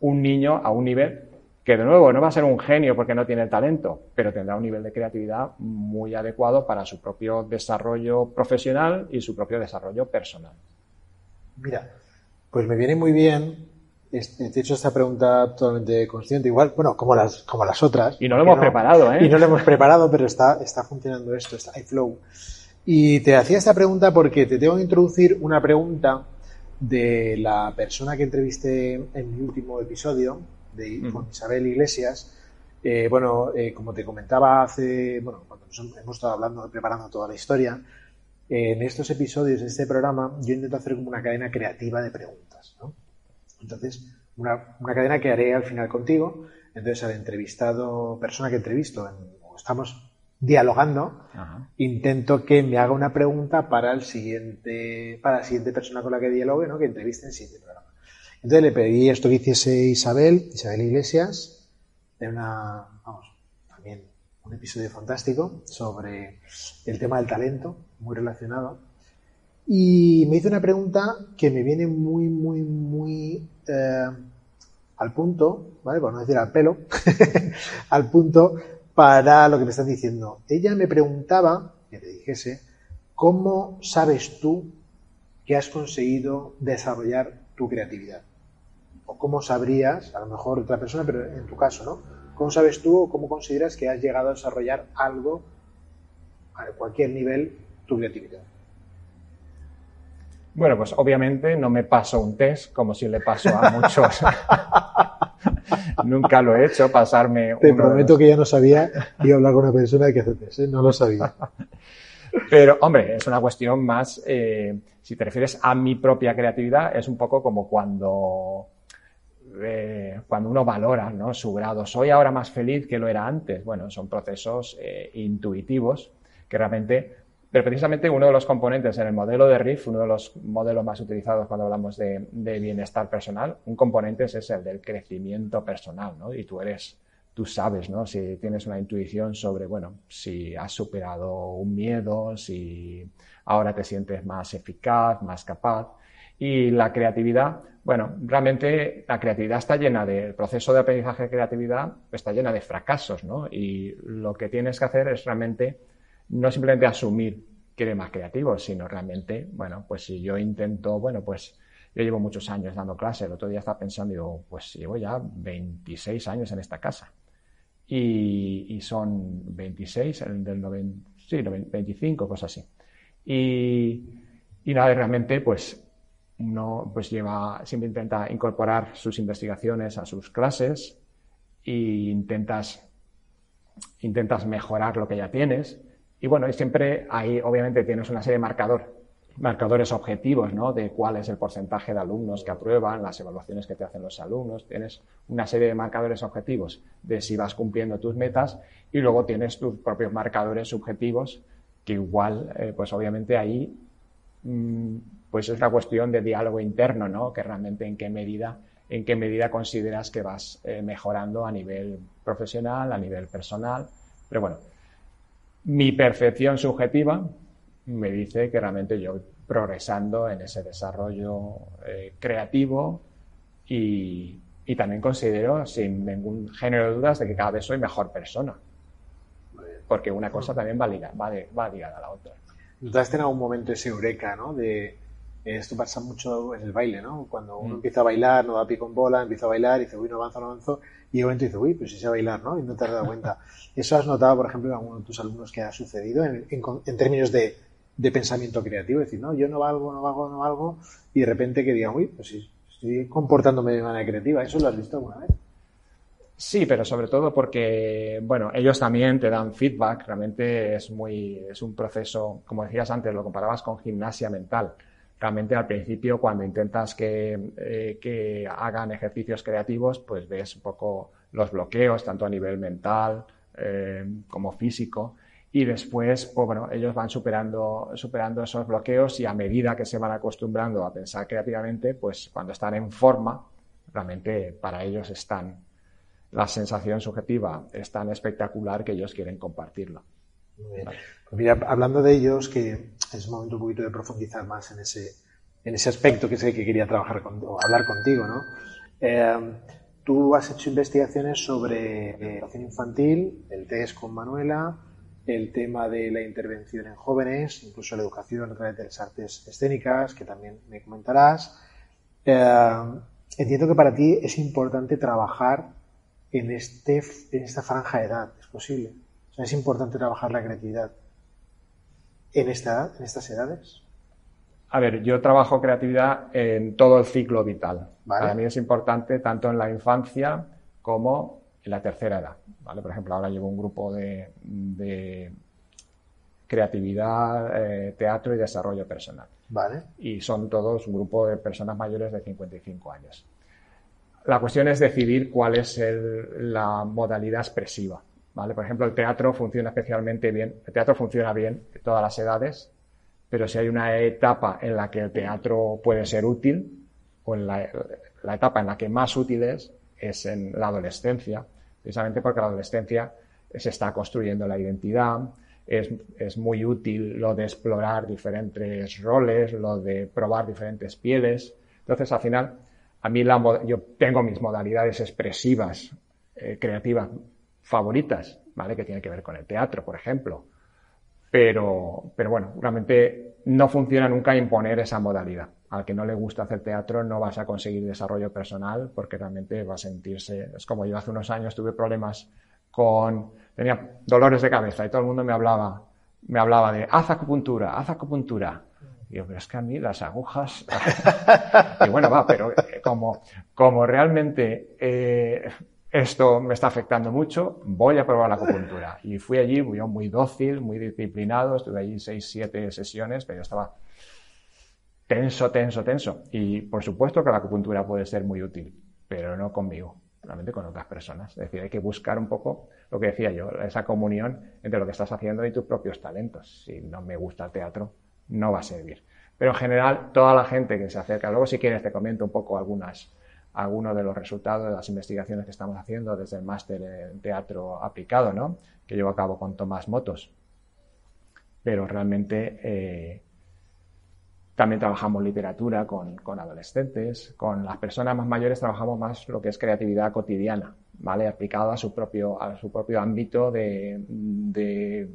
Speaker 3: un niño a un nivel que, de nuevo, no va a ser un genio porque no tiene el talento, pero tendrá un nivel de creatividad muy adecuado para su propio desarrollo profesional y su propio desarrollo personal.
Speaker 2: Mira, pues me viene muy bien te he hecho esta pregunta totalmente consciente, igual, bueno, como las, como las otras.
Speaker 3: Y no lo hemos preparado, ¿eh?
Speaker 2: Y no lo hemos preparado, pero está, está funcionando esto, está flow. Y te hacía esta pregunta porque te tengo que introducir una pregunta de la persona que entrevisté en mi último episodio, de, con Isabel Iglesias. Eh, bueno, eh, como te comentaba hace, bueno, cuando hemos estado hablando, preparando toda la historia, en estos episodios de este programa yo intento hacer como una cadena creativa de preguntas, ¿no? Entonces, una, cadena que haré al final contigo. Entonces, al entrevistado, persona que entrevisto, estamos dialogando, intento que me haga una pregunta para el siguiente, para la siguiente persona con la que dialogue, ¿no? que entreviste en el siguiente programa. Entonces le pedí esto que hiciese Isabel, Isabel Iglesias, de una, vamos, también un episodio fantástico sobre el tema del talento, muy relacionado. Y me hizo una pregunta que me viene muy, muy, muy eh, al punto, ¿vale? Por no decir al pelo, al punto para lo que me estás diciendo. Ella me preguntaba, que te dijese, ¿cómo sabes tú que has conseguido desarrollar tu creatividad? O cómo sabrías, a lo mejor otra persona, pero en tu caso, ¿no? ¿Cómo sabes tú o cómo consideras que has llegado a desarrollar algo a cualquier nivel tu creatividad?
Speaker 3: Bueno, pues obviamente no me paso un test como si le paso a muchos. Nunca lo he hecho, pasarme.
Speaker 2: Te prometo que ya no sabía y hablar con una persona que hace test, ¿eh? no lo sabía.
Speaker 3: Pero, hombre, es una cuestión más, eh, si te refieres a mi propia creatividad, es un poco como cuando, eh, cuando uno valora ¿no? su grado. Soy ahora más feliz que lo era antes. Bueno, son procesos intuitivos que realmente pero precisamente uno de los componentes en el modelo de RIF, uno de los modelos más utilizados cuando hablamos de, bienestar personal, un componente es el del crecimiento personal, ¿no? Y tú eres, tú sabes, ¿no? Si tienes una intuición sobre, bueno, si has superado un miedo, si ahora te sientes más eficaz, más capaz. Y la creatividad, bueno, realmente la creatividad está llena de, el proceso de aprendizaje de creatividad está llena de fracasos, ¿no? Y lo que tienes que hacer es realmente no simplemente asumir que eres más creativo, sino realmente, bueno, pues si yo intento, bueno, pues yo llevo muchos años dando clases, el otro día estaba pensando, digo, pues llevo ya 26 años en esta casa. Y, son 26, del 90, sí, 25, cosas así. Y, y nada, realmente, pues uno pues lleva, siempre intenta incorporar sus investigaciones a sus clases e intentas, intentas mejorar lo que ya tienes y bueno, y siempre ahí obviamente tienes una serie de marcadores, marcadores objetivos, ¿no? De cuál es el porcentaje de alumnos que aprueban, las evaluaciones que te hacen los alumnos, tienes una serie de marcadores objetivos de si vas cumpliendo tus metas y luego tienes tus propios marcadores subjetivos que igual, eh, pues obviamente ahí, mm, pues es una cuestión de diálogo interno, ¿no? Que realmente en qué medida, en qué medida consideras que vas eh, mejorando a nivel profesional, a nivel personal, pero bueno, mi percepción subjetiva me dice que realmente yo progresando en ese desarrollo eh, creativo y, también considero, sin ningún género de dudas, de que cada vez soy mejor persona. Porque una cosa también va ligada, va, ligada a la otra.
Speaker 2: ¿Tú has tenido un momento ese eureka, ¿no? De Esto pasa mucho en el baile, ¿no? Cuando uno mm. empieza a bailar, no da pie con bola, empieza a bailar y dice, uy, no avanzo, no avanzo, y de momento dice, uy, pues sí sé bailar, ¿no? Y no te has dado cuenta. ¿Eso has notado, por ejemplo, en alguno de tus alumnos que ha sucedido en, en, términos de, de, pensamiento creativo? Es decir, no, yo no valgo, no valgo, no valgo, y de repente que digan, uy, pues sí, estoy comportándome de manera creativa. ¿Eso lo has visto alguna vez?
Speaker 3: Sí, pero sobre todo porque, bueno, ellos también te dan feedback, realmente es muy, es un proceso, como decías antes, lo comparabas con gimnasia mental. Realmente al principio cuando intentas que, eh, que hagan ejercicios creativos, pues ves un poco los bloqueos, tanto a nivel mental eh, como físico, y después, pues bueno, ellos van superando, superando esos bloqueos y a medida que se van acostumbrando a pensar creativamente, pues cuando están en forma, realmente para ellos están la sensación subjetiva es tan espectacular que ellos quieren compartirla.
Speaker 2: Pues mira, hablando de ellos, que es un momento un poquito de profundizar más en ese, en ese aspecto que sé que quería trabajar con, o hablar contigo, ¿no? Eh, tú has hecho investigaciones sobre educación infantil, el test con Manuela, el tema de la intervención en jóvenes, incluso la educación a través de las artes escénicas, que también me comentarás. Eh, entiendo que para ti es importante trabajar en, este, en esta franja de edad. Es posible. O sea, es importante trabajar la creatividad en esta edad, en estas edades.
Speaker 3: A ver, yo trabajo creatividad en todo el ciclo vital. Para mí es importante tanto en la infancia como en la tercera edad. ¿vale? Por ejemplo, ahora llevo un grupo de, de creatividad, eh, teatro y desarrollo personal.
Speaker 2: Vale.
Speaker 3: Y son todos un grupo de personas mayores de 55 años. La cuestión es decidir cuál es la modalidad expresiva. ¿Vale? Por ejemplo, el teatro funciona especialmente bien. El teatro funciona bien en todas las edades, pero si hay una etapa en la que el teatro puede ser útil, o en la, etapa en la que más útil es, es en la adolescencia, precisamente porque la adolescencia se está construyendo la identidad, es, es, muy útil lo de explorar diferentes roles, lo de probar diferentes pieles. Entonces, al final, a mí la, yo tengo mis modalidades expresivas, eh, creativas favoritas, ¿vale? Que tiene que ver con el teatro, por ejemplo. Pero, pero bueno, realmente no funciona nunca imponer esa modalidad. Al que no le gusta hacer teatro no vas a conseguir desarrollo personal porque realmente va a sentirse, es como yo hace unos años tuve problemas con, tenía dolores de cabeza y todo el mundo me hablaba, me hablaba de haz acupuntura, haz acupuntura. Y yo, pero es que a mí las agujas. y bueno, va, pero eh, como, como realmente eh, esto me está afectando mucho, voy a probar la acupuntura. Y fui allí, yo muy dócil, muy disciplinado, estuve allí seis, siete sesiones, pero yo estaba tenso, tenso, tenso. Y por supuesto que la acupuntura puede ser muy útil, pero no conmigo, realmente con otras personas. Es decir, hay que buscar un poco lo que decía yo, esa comunión entre lo que estás haciendo y tus propios talentos. Si no me gusta el teatro, no va a servir. Pero en general, toda la gente que se acerca, luego si quieres te comento un poco algunas, algunos de los resultados de las investigaciones que estamos haciendo desde el máster en teatro aplicado, ¿no? que llevo a cabo con Tomás Motos. Pero realmente eh, también trabajamos literatura con, con, adolescentes, con las personas más mayores trabajamos más lo que es creatividad cotidiana, ¿vale? aplicada a su propio, a su propio ámbito de, de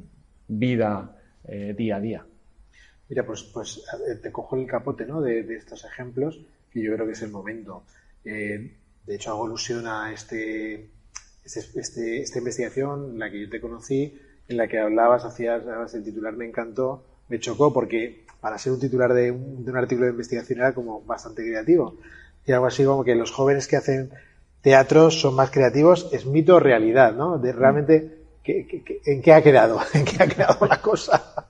Speaker 3: vida eh, día a día.
Speaker 2: Mira, pues, pues te cojo el capote ¿no? de, estos ejemplos y yo creo que es el momento. Eh, de hecho, hago alusión a este, este, este, esta investigación en la que yo te conocí, en la que hablabas, hacías, el titular me encantó, me chocó porque para ser un titular de un, de un artículo de investigación era como bastante creativo. Y algo así como que los jóvenes que hacen teatro son más creativos, es mito realidad, ¿no? De realmente, en qué ha quedado? ¿En qué ha quedado la cosa?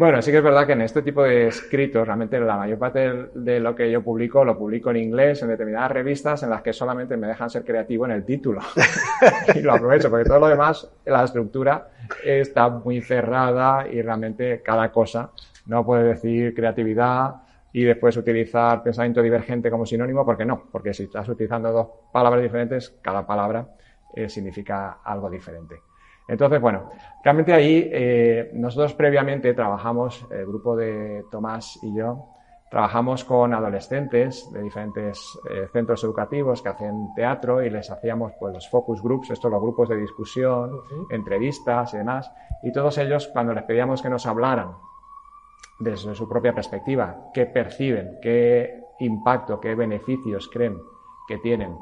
Speaker 3: Bueno, sí que es verdad que en este tipo de escritos, realmente la mayor parte de lo que yo publico, lo publico en inglés, en determinadas revistas en las que solamente me dejan ser creativo en el título. y lo aprovecho, porque todo lo demás, la estructura está muy cerrada y realmente cada cosa, no puede decir creatividad y después utilizar pensamiento divergente como sinónimo, porque no, porque si estás utilizando dos palabras diferentes, cada palabra eh, significa algo diferente. Entonces, bueno, realmente ahí eh, nosotros previamente trabajamos, el grupo de Tomás y yo, trabajamos con adolescentes de diferentes eh, centros educativos que hacen teatro y les hacíamos pues los focus groups, estos los grupos de discusión, entrevistas y demás, y todos ellos cuando les pedíamos que nos hablaran desde su propia perspectiva, qué perciben, qué impacto, qué beneficios creen que tienen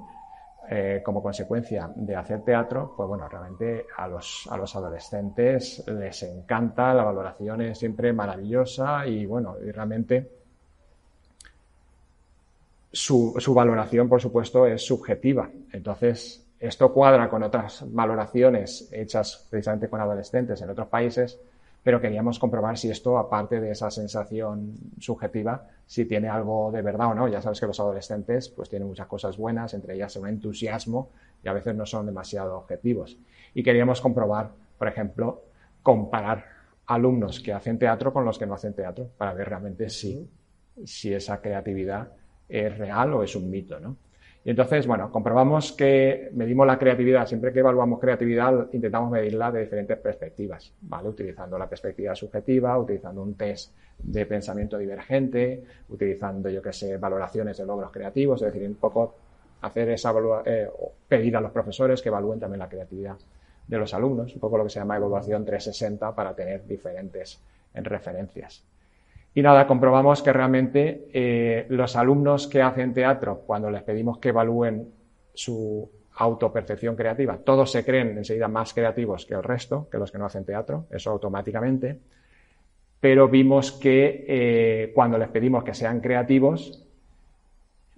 Speaker 3: eh, como consecuencia de hacer teatro, pues bueno, realmente a los, a los adolescentes les encanta, la valoración es siempre maravillosa y bueno, y realmente su, su valoración, por supuesto, es subjetiva. Entonces, esto cuadra con otras valoraciones hechas precisamente con adolescentes en otros países, pero queríamos comprobar si esto, aparte de esa sensación subjetiva, si tiene algo de verdad o no. Ya sabes que los adolescentes pues tienen muchas cosas buenas, entre ellas un entusiasmo y a veces no son demasiado objetivos. Y queríamos comprobar, por ejemplo, comparar alumnos que hacen teatro con los que no hacen teatro, para ver realmente si, si esa creatividad es real o es un mito, ¿no? Y entonces, bueno, comprobamos que medimos la creatividad. Siempre que evaluamos creatividad, intentamos medirla de diferentes perspectivas, ¿vale? Utilizando la perspectiva subjetiva, utilizando un test de pensamiento divergente, utilizando, yo qué sé, valoraciones de logros creativos, es decir, un poco hacer esa eh, pedir a los profesores que evalúen también la creatividad de los alumnos, un poco lo que se llama evaluación 360 para tener diferentes referencias. Y nada, comprobamos que realmente eh, los alumnos que hacen teatro, cuando les pedimos que evalúen su autopercepción creativa, todos se creen enseguida más creativos que el resto, que los que no hacen teatro, eso automáticamente. Pero vimos que eh, cuando les pedimos que sean creativos,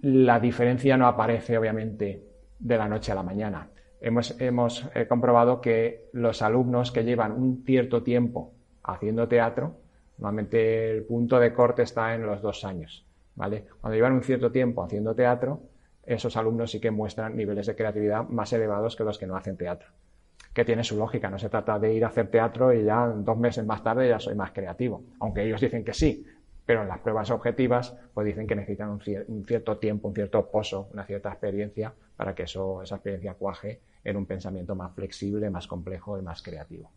Speaker 3: la diferencia no aparece obviamente de la noche a la mañana. Hemos, hemos eh, comprobado que los alumnos que llevan un cierto tiempo haciendo teatro, Normalmente el punto de corte está en los dos años. ¿vale? Cuando llevan un cierto tiempo haciendo teatro, esos alumnos sí que muestran niveles de creatividad más elevados que los que no hacen teatro. Que tiene su lógica, no se trata de ir a hacer teatro y ya dos meses más tarde ya soy más creativo. Aunque ellos dicen que sí, pero en las pruebas objetivas pues dicen que necesitan un, cierto tiempo, un cierto pozo, una cierta experiencia para que eso, esa experiencia cuaje en un pensamiento más flexible, más complejo y más creativo.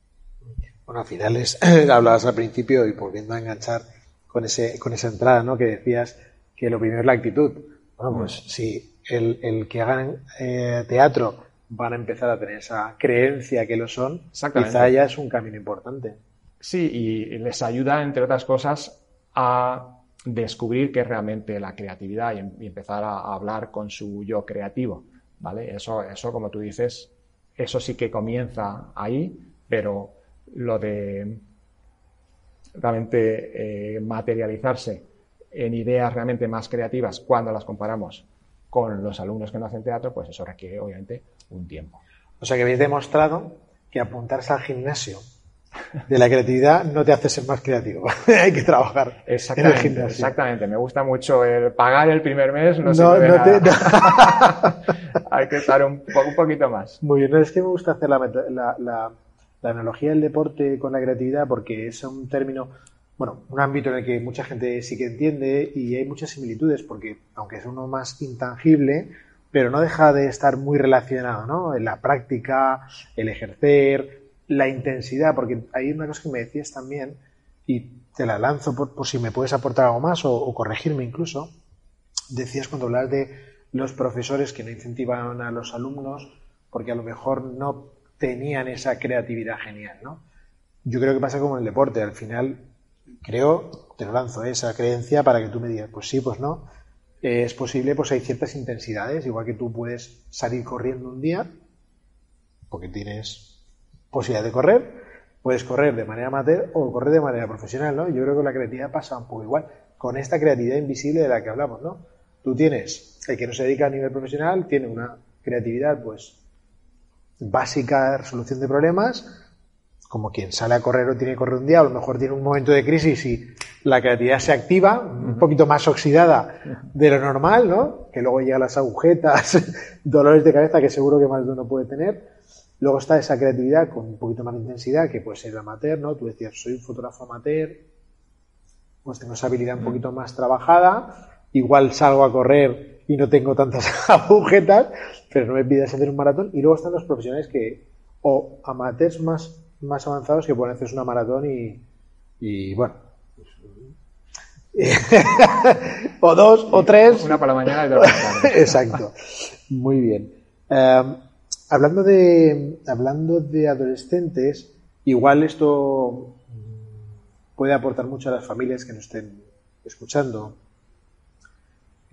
Speaker 2: Bueno, al final es, hablabas al principio y volviendo a enganchar con, ese, con esa entrada, ¿no? Que decías que lo primero es la actitud. Bueno, pues mm. si el, que hagan eh, teatro van a empezar a tener esa creencia que lo son, quizá ya es un camino importante.
Speaker 3: Sí, y les ayuda, entre otras cosas, a descubrir qué es realmente la creatividad em, y, empezar a, hablar con su yo creativo, ¿vale? Eso, eso, como tú dices, eso sí que comienza ahí, pero lo de realmente eh, materializarse en ideas realmente más creativas cuando las comparamos con los alumnos que no hacen teatro, pues eso requiere obviamente un tiempo.
Speaker 2: O sea que habéis demostrado que apuntarse al gimnasio de la creatividad no te hace ser más creativo. Hay que trabajar en el gimnasio.
Speaker 3: Exactamente. Me gusta mucho el pagar el primer mes. No, Hay que estar un, un, poquito más.
Speaker 2: Muy bien. es que me gusta hacer la la analogía del deporte con la creatividad porque es un término, bueno, un ámbito en el que mucha gente sí que entiende y hay muchas similitudes porque aunque es uno más intangible, pero no deja de estar muy relacionado, ¿no? En la práctica, el ejercer, la intensidad, porque hay una cosa que me decías también y te la lanzo por, si me puedes aportar algo más o, o corregirme incluso. Decías cuando hablas de los profesores que no incentivan a los alumnos porque a lo mejor no tenían esa creatividad genial, ¿no? Yo creo que pasa como en el deporte, al final creo, te lo lanzo, esa creencia para que tú me digas, pues sí, pues no, es posible, pues hay ciertas intensidades, igual que tú puedes salir corriendo un día, porque tienes posibilidad de correr, puedes correr de manera amateur o correr de manera profesional, ¿no? Yo creo que la creatividad pasa un poco igual, con esta creatividad invisible de la que hablamos, ¿no? Tú tienes, el que no se dedica a nivel profesional, tiene una creatividad, pues, básica resolución de problemas, como quien sale a correr o tiene que correr un día, a lo mejor tiene un momento de crisis y la creatividad se activa, un poquito más oxidada de lo normal, ¿no? Que luego llegan las agujetas, dolores de cabeza que seguro que más de uno puede tener. Luego está esa creatividad con un poquito más de intensidad, que puede ser amateur, ¿no? Tú decías, soy un fotógrafo amateur, pues tengo esa habilidad un poquito más trabajada, igual salgo a correr y no tengo tantas agujetas, pero no me pidas hacer un maratón. Y luego están los profesionales que, o amateurs más, más avanzados que pueden hacer una maratón y, y bueno. o dos, o tres.
Speaker 3: Una para la mañana y otra para la tarde.
Speaker 2: Exacto. Muy bien. Em, hablando, de, hablando de adolescentes, igual esto puede aportar mucho a las familias que nos estén escuchando.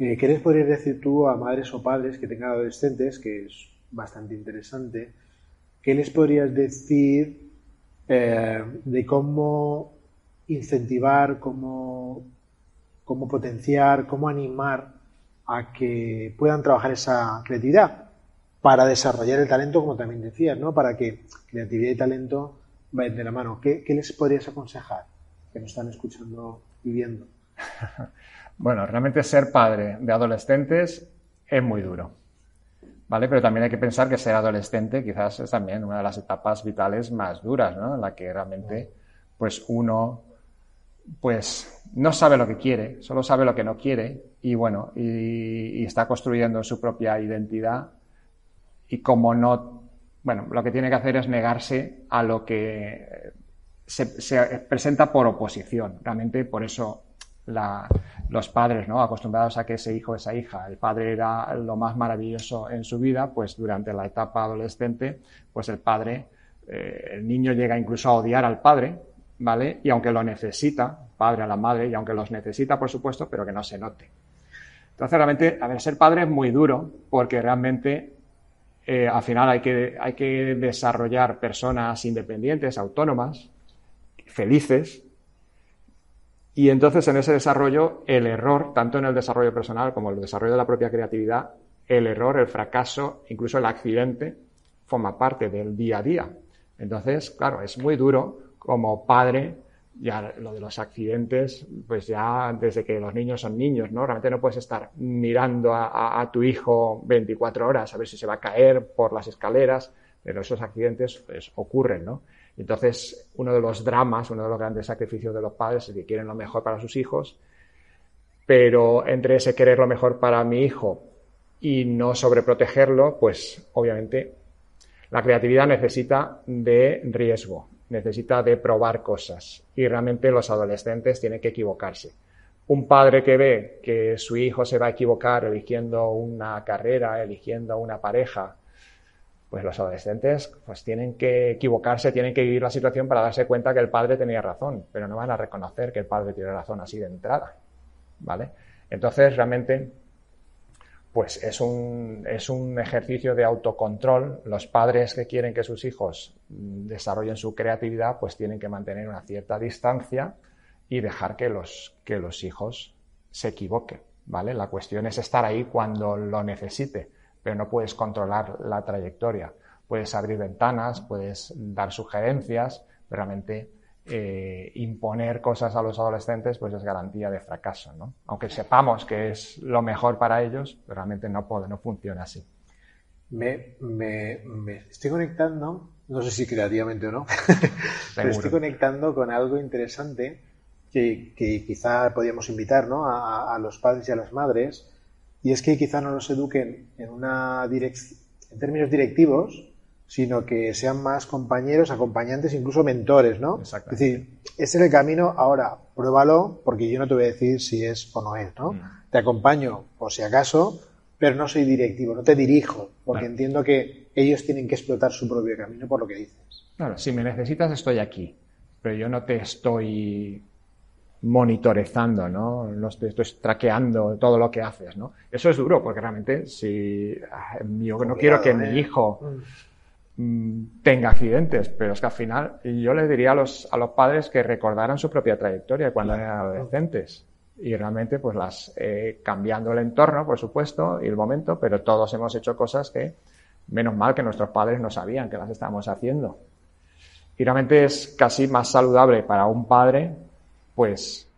Speaker 2: Eh, ¿Qué les podrías decir tú a madres o padres que tengan adolescentes, que es bastante interesante? ¿Qué les podrías decir eh, de cómo incentivar, cómo, cómo potenciar, cómo animar a que puedan trabajar esa creatividad para desarrollar el talento, como también decías, ¿no? Para que creatividad y talento vayan de la mano. ¿Qué, les podrías aconsejar que nos están escuchando y viendo?
Speaker 3: bueno, realmente ser padre de adolescentes es muy duro. ¿Vale? Pero también hay que pensar que ser adolescente quizás es también una de las etapas vitales más duras, ¿no? En la que realmente, pues uno, pues no sabe lo que quiere, solo sabe lo que no quiere y bueno, y, está construyendo su propia identidad y como no, bueno, lo que tiene que hacer es negarse a lo que se, presenta por oposición. Realmente por eso los padres, ¿no? Acostumbrados a que ese hijo, esa hija, el padre era lo más maravilloso en su vida, pues durante la etapa adolescente, pues el padre, eh, el niño llega incluso a odiar al padre, ¿vale? Y aunque lo necesita, padre a la madre, y aunque los necesita, por supuesto, pero que no se note. Entonces, realmente, a ver, ser padre es muy duro porque realmente eh, al final hay que, hay que desarrollar personas independientes, autónomas, felices. Y entonces en ese desarrollo, el error, tanto en el desarrollo personal como en el desarrollo de la propia creatividad, el error, el fracaso, incluso el accidente, forma parte del día a día. Entonces, claro, es muy duro como padre ya lo de los accidentes, pues ya desde que los niños son niños, ¿no? Realmente no puedes estar mirando a, tu hijo 24 horas a ver si se va a caer por las escaleras, pero esos accidentes pues, ocurren, ¿no? Entonces, uno de los dramas, uno de los grandes sacrificios de los padres es que quieren lo mejor para sus hijos, pero entre ese querer lo mejor para mi hijo y no sobreprotegerlo, pues obviamente la creatividad necesita de riesgo, necesita de probar cosas y realmente los adolescentes tienen que equivocarse. Un padre que ve que su hijo se va a equivocar eligiendo una carrera, eligiendo una pareja, pues los adolescentes pues tienen que equivocarse, tienen que vivir la situación para darse cuenta que el padre tenía razón, pero no van a reconocer que el padre tiene razón así de entrada, ¿vale? Entonces realmente pues es un, es un ejercicio de autocontrol. Los padres que quieren que sus hijos desarrollen su creatividad, pues tienen que mantener una cierta distancia y dejar que los, que los hijos se equivoquen, ¿vale? La cuestión es estar ahí cuando lo necesite, pero no puedes controlar la trayectoria. Puedes abrir ventanas, puedes dar sugerencias, pero realmente eh, imponer cosas a los adolescentes pues es garantía de fracaso, ¿no? Aunque sepamos que es lo mejor para ellos, pero realmente no, puede, no funciona así.
Speaker 2: Me, me, estoy conectando, no sé si creativamente o no, pero estoy conectando con algo interesante que, que quizá podríamos invitar ¿no? a, a, los padres y a las madres, y es que quizá no los eduquen en, una en términos directivos, sino que sean más compañeros, acompañantes, incluso mentores, ¿no? Es decir, ese es el camino, ahora pruébalo, porque yo no te voy a decir si es o no es, ¿no? Mm. Te acompaño por si acaso, pero no soy directivo, no te dirijo, porque entiendo que ellos tienen que explotar su propio camino por lo que dices.
Speaker 3: Claro, si me necesitas estoy aquí, pero yo no te estoy monitorizando, ¿no? No estoy, estoy, traqueando todo lo que haces, ¿no? Eso es duro, porque realmente si ah, yo no quiero que mi ¿eh? hijo mm. Mm, tenga accidentes, pero es que al final yo les diría a los, a los padres que recordaran su propia trayectoria cuando eran adolescentes y realmente pues las eh, cambiando el entorno, por supuesto, y el momento, pero todos hemos hecho cosas que menos mal que nuestros padres no sabían que las estábamos haciendo. Y realmente es casi más saludable para un padre, pues,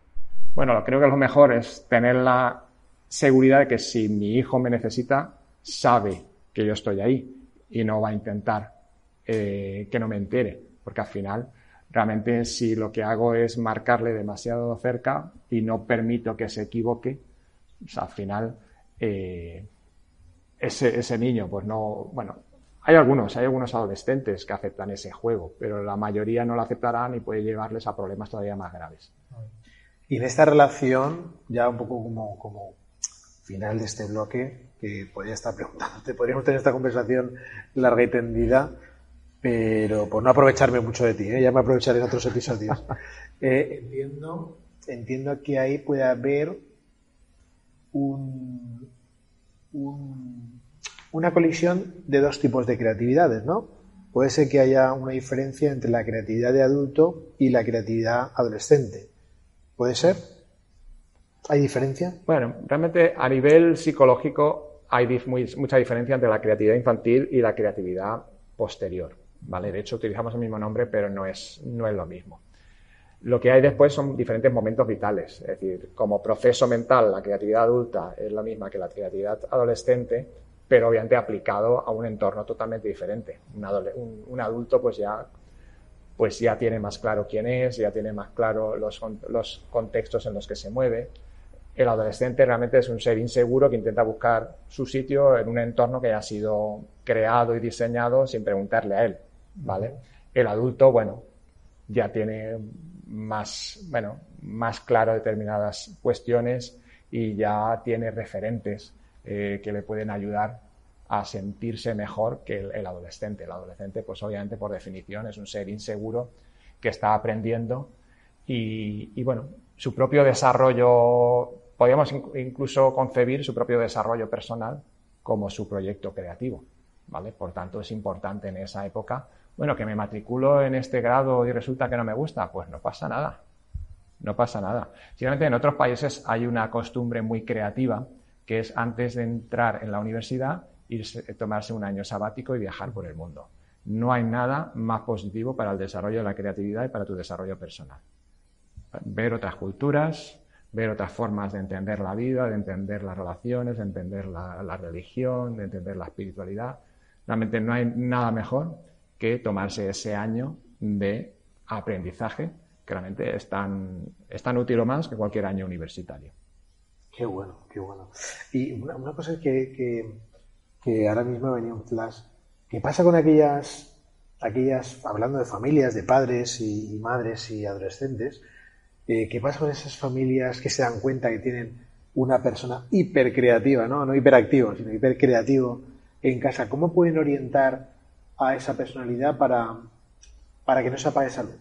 Speaker 3: bueno, creo que lo mejor es tener la seguridad de que si mi hijo me necesita, sabe que yo estoy ahí y no va a intentar eh, que no me entere, porque al final realmente si lo que hago es marcarle demasiado cerca y no permito que se equivoque, pues al final eh, ese, ese niño, pues no, bueno, hay algunos, hay algunos adolescentes que aceptan ese juego, pero la mayoría no lo aceptarán y puede llevarles a problemas todavía más graves.
Speaker 2: Y en esta relación, ya un poco como, como final de este bloque, que podría estar preguntándote, podríamos tener esta conversación larga y tendida, pero por no aprovecharme mucho de ti, ¿eh? ya me aprovecharé en otros episodios. Eh, entiendo, entiendo que ahí puede haber un, una colisión de dos tipos de creatividades, ¿no? Puede ser que haya una diferencia entre la creatividad de adulto y la creatividad adolescente. ¿Puede ser? ¿Hay diferencia?
Speaker 3: Bueno, realmente a nivel psicológico hay mucha diferencia entre la creatividad infantil y la creatividad posterior. ¿vale? De hecho, utilizamos el mismo nombre, pero no es, no es lo mismo. Lo que hay después son diferentes momentos vitales. Es decir, como proceso mental, la creatividad adulta es la misma que la creatividad adolescente, pero obviamente aplicado a un entorno totalmente diferente. Un, adulto pues ya, pues ya tiene más claro quién es, ya tiene más claro los, los contextos en los que se mueve. El adolescente realmente es un ser inseguro que intenta buscar su sitio en un entorno que ha sido creado y diseñado sin preguntarle a él, ¿vale? El adulto, bueno, ya tiene más, bueno, más claro determinadas cuestiones y ya tiene referentes eh, que le pueden ayudar a sentirse mejor que el, adolescente. El adolescente, pues obviamente por definición es un ser inseguro que está aprendiendo y, bueno, su propio desarrollo, podríamos incluso concebir su propio desarrollo personal como su proyecto creativo, ¿vale? Por tanto, es importante en esa época, bueno, que me matriculo en este grado y resulta que no me gusta, pues no pasa nada, no pasa nada. Simplemente en otros países hay una costumbre muy creativa que es antes de entrar en la universidad, irse, tomarse un año sabático y viajar por el mundo. No hay nada más positivo para el desarrollo de la creatividad y para tu desarrollo personal. Ver otras culturas, ver otras formas de entender la vida, de entender las relaciones, de entender la, religión, de entender la espiritualidad. Realmente no hay nada mejor que tomarse ese año de aprendizaje, que realmente es tan útil o más que cualquier año universitario.
Speaker 2: Qué bueno, qué bueno. Y una, cosa que, que, ahora mismo venía un flash. ¿Qué pasa con aquellas, aquellas, hablando de familias, de padres y, madres y adolescentes, eh, qué pasa con esas familias que se dan cuenta que tienen una persona hipercreativa, ¿no? No hiperactivo, sino hipercreativo en casa? ¿Cómo pueden orientar a esa personalidad para, para que no se apague esa luz?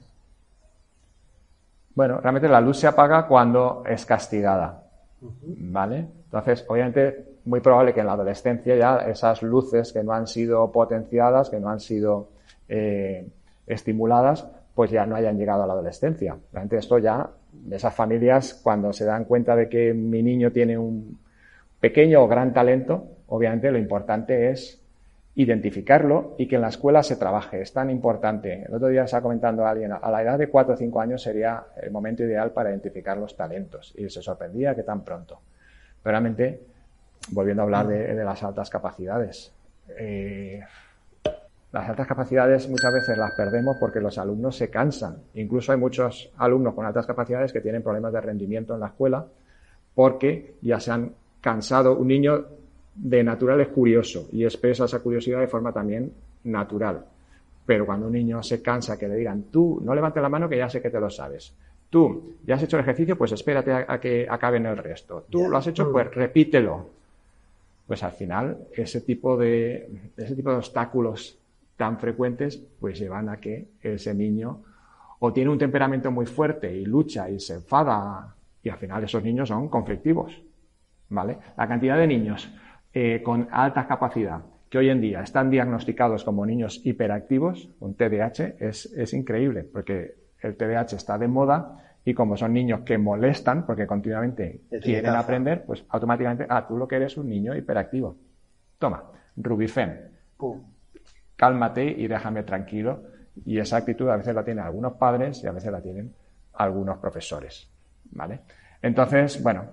Speaker 3: Bueno, realmente la luz se apaga cuando es castigada. ¿Vale? Entonces, obviamente, muy probable que en la adolescencia ya esas luces que no han sido potenciadas, que no han sido eh, estimuladas, pues ya no hayan llegado a la adolescencia. Realmente esto ya, esas familias, cuando se dan cuenta de que mi niño tiene un pequeño o gran talento, obviamente lo importante es identificarlo y que en la escuela se trabaje. Es tan importante. El otro día estaba comentando a alguien, a la edad de 4 o 5 años sería el momento ideal para identificar los talentos. Y se sorprendía que tan pronto. Pero realmente, volviendo a hablar de, las altas capacidades. Eh, las altas capacidades muchas veces las perdemos porque los alumnos se cansan. Incluso hay muchos alumnos con altas capacidades que tienen problemas de rendimiento en la escuela porque ya se han cansado. Un niño de natural es curioso y expresa esa curiosidad de forma también natural. Pero cuando un niño se cansa que le digan, tú no levantes la mano que ya sé que te lo sabes. Tú ya has hecho el ejercicio, pues espérate a, que acaben el resto. Tú lo has hecho, pues repítelo. Pues al final ese tipo de, ese tipo de obstáculos tan frecuentes pues llevan a que ese niño o tiene un temperamento muy fuerte y lucha y se enfada y al final esos niños son conflictivos. ¿Vale? La cantidad de niños eh, con alta capacidad que hoy en día están diagnosticados como niños hiperactivos, un TDAH, es, es increíble, porque el TDAH está de moda y como son niños que molestan, porque continuamente quieren aprender, pues automáticamente, ah, tú lo que eres un niño hiperactivo. Toma, Rubifen, cálmate y déjame tranquilo. Y esa actitud a veces la tienen algunos padres y a veces la tienen algunos profesores. ¿Vale? Entonces, bueno,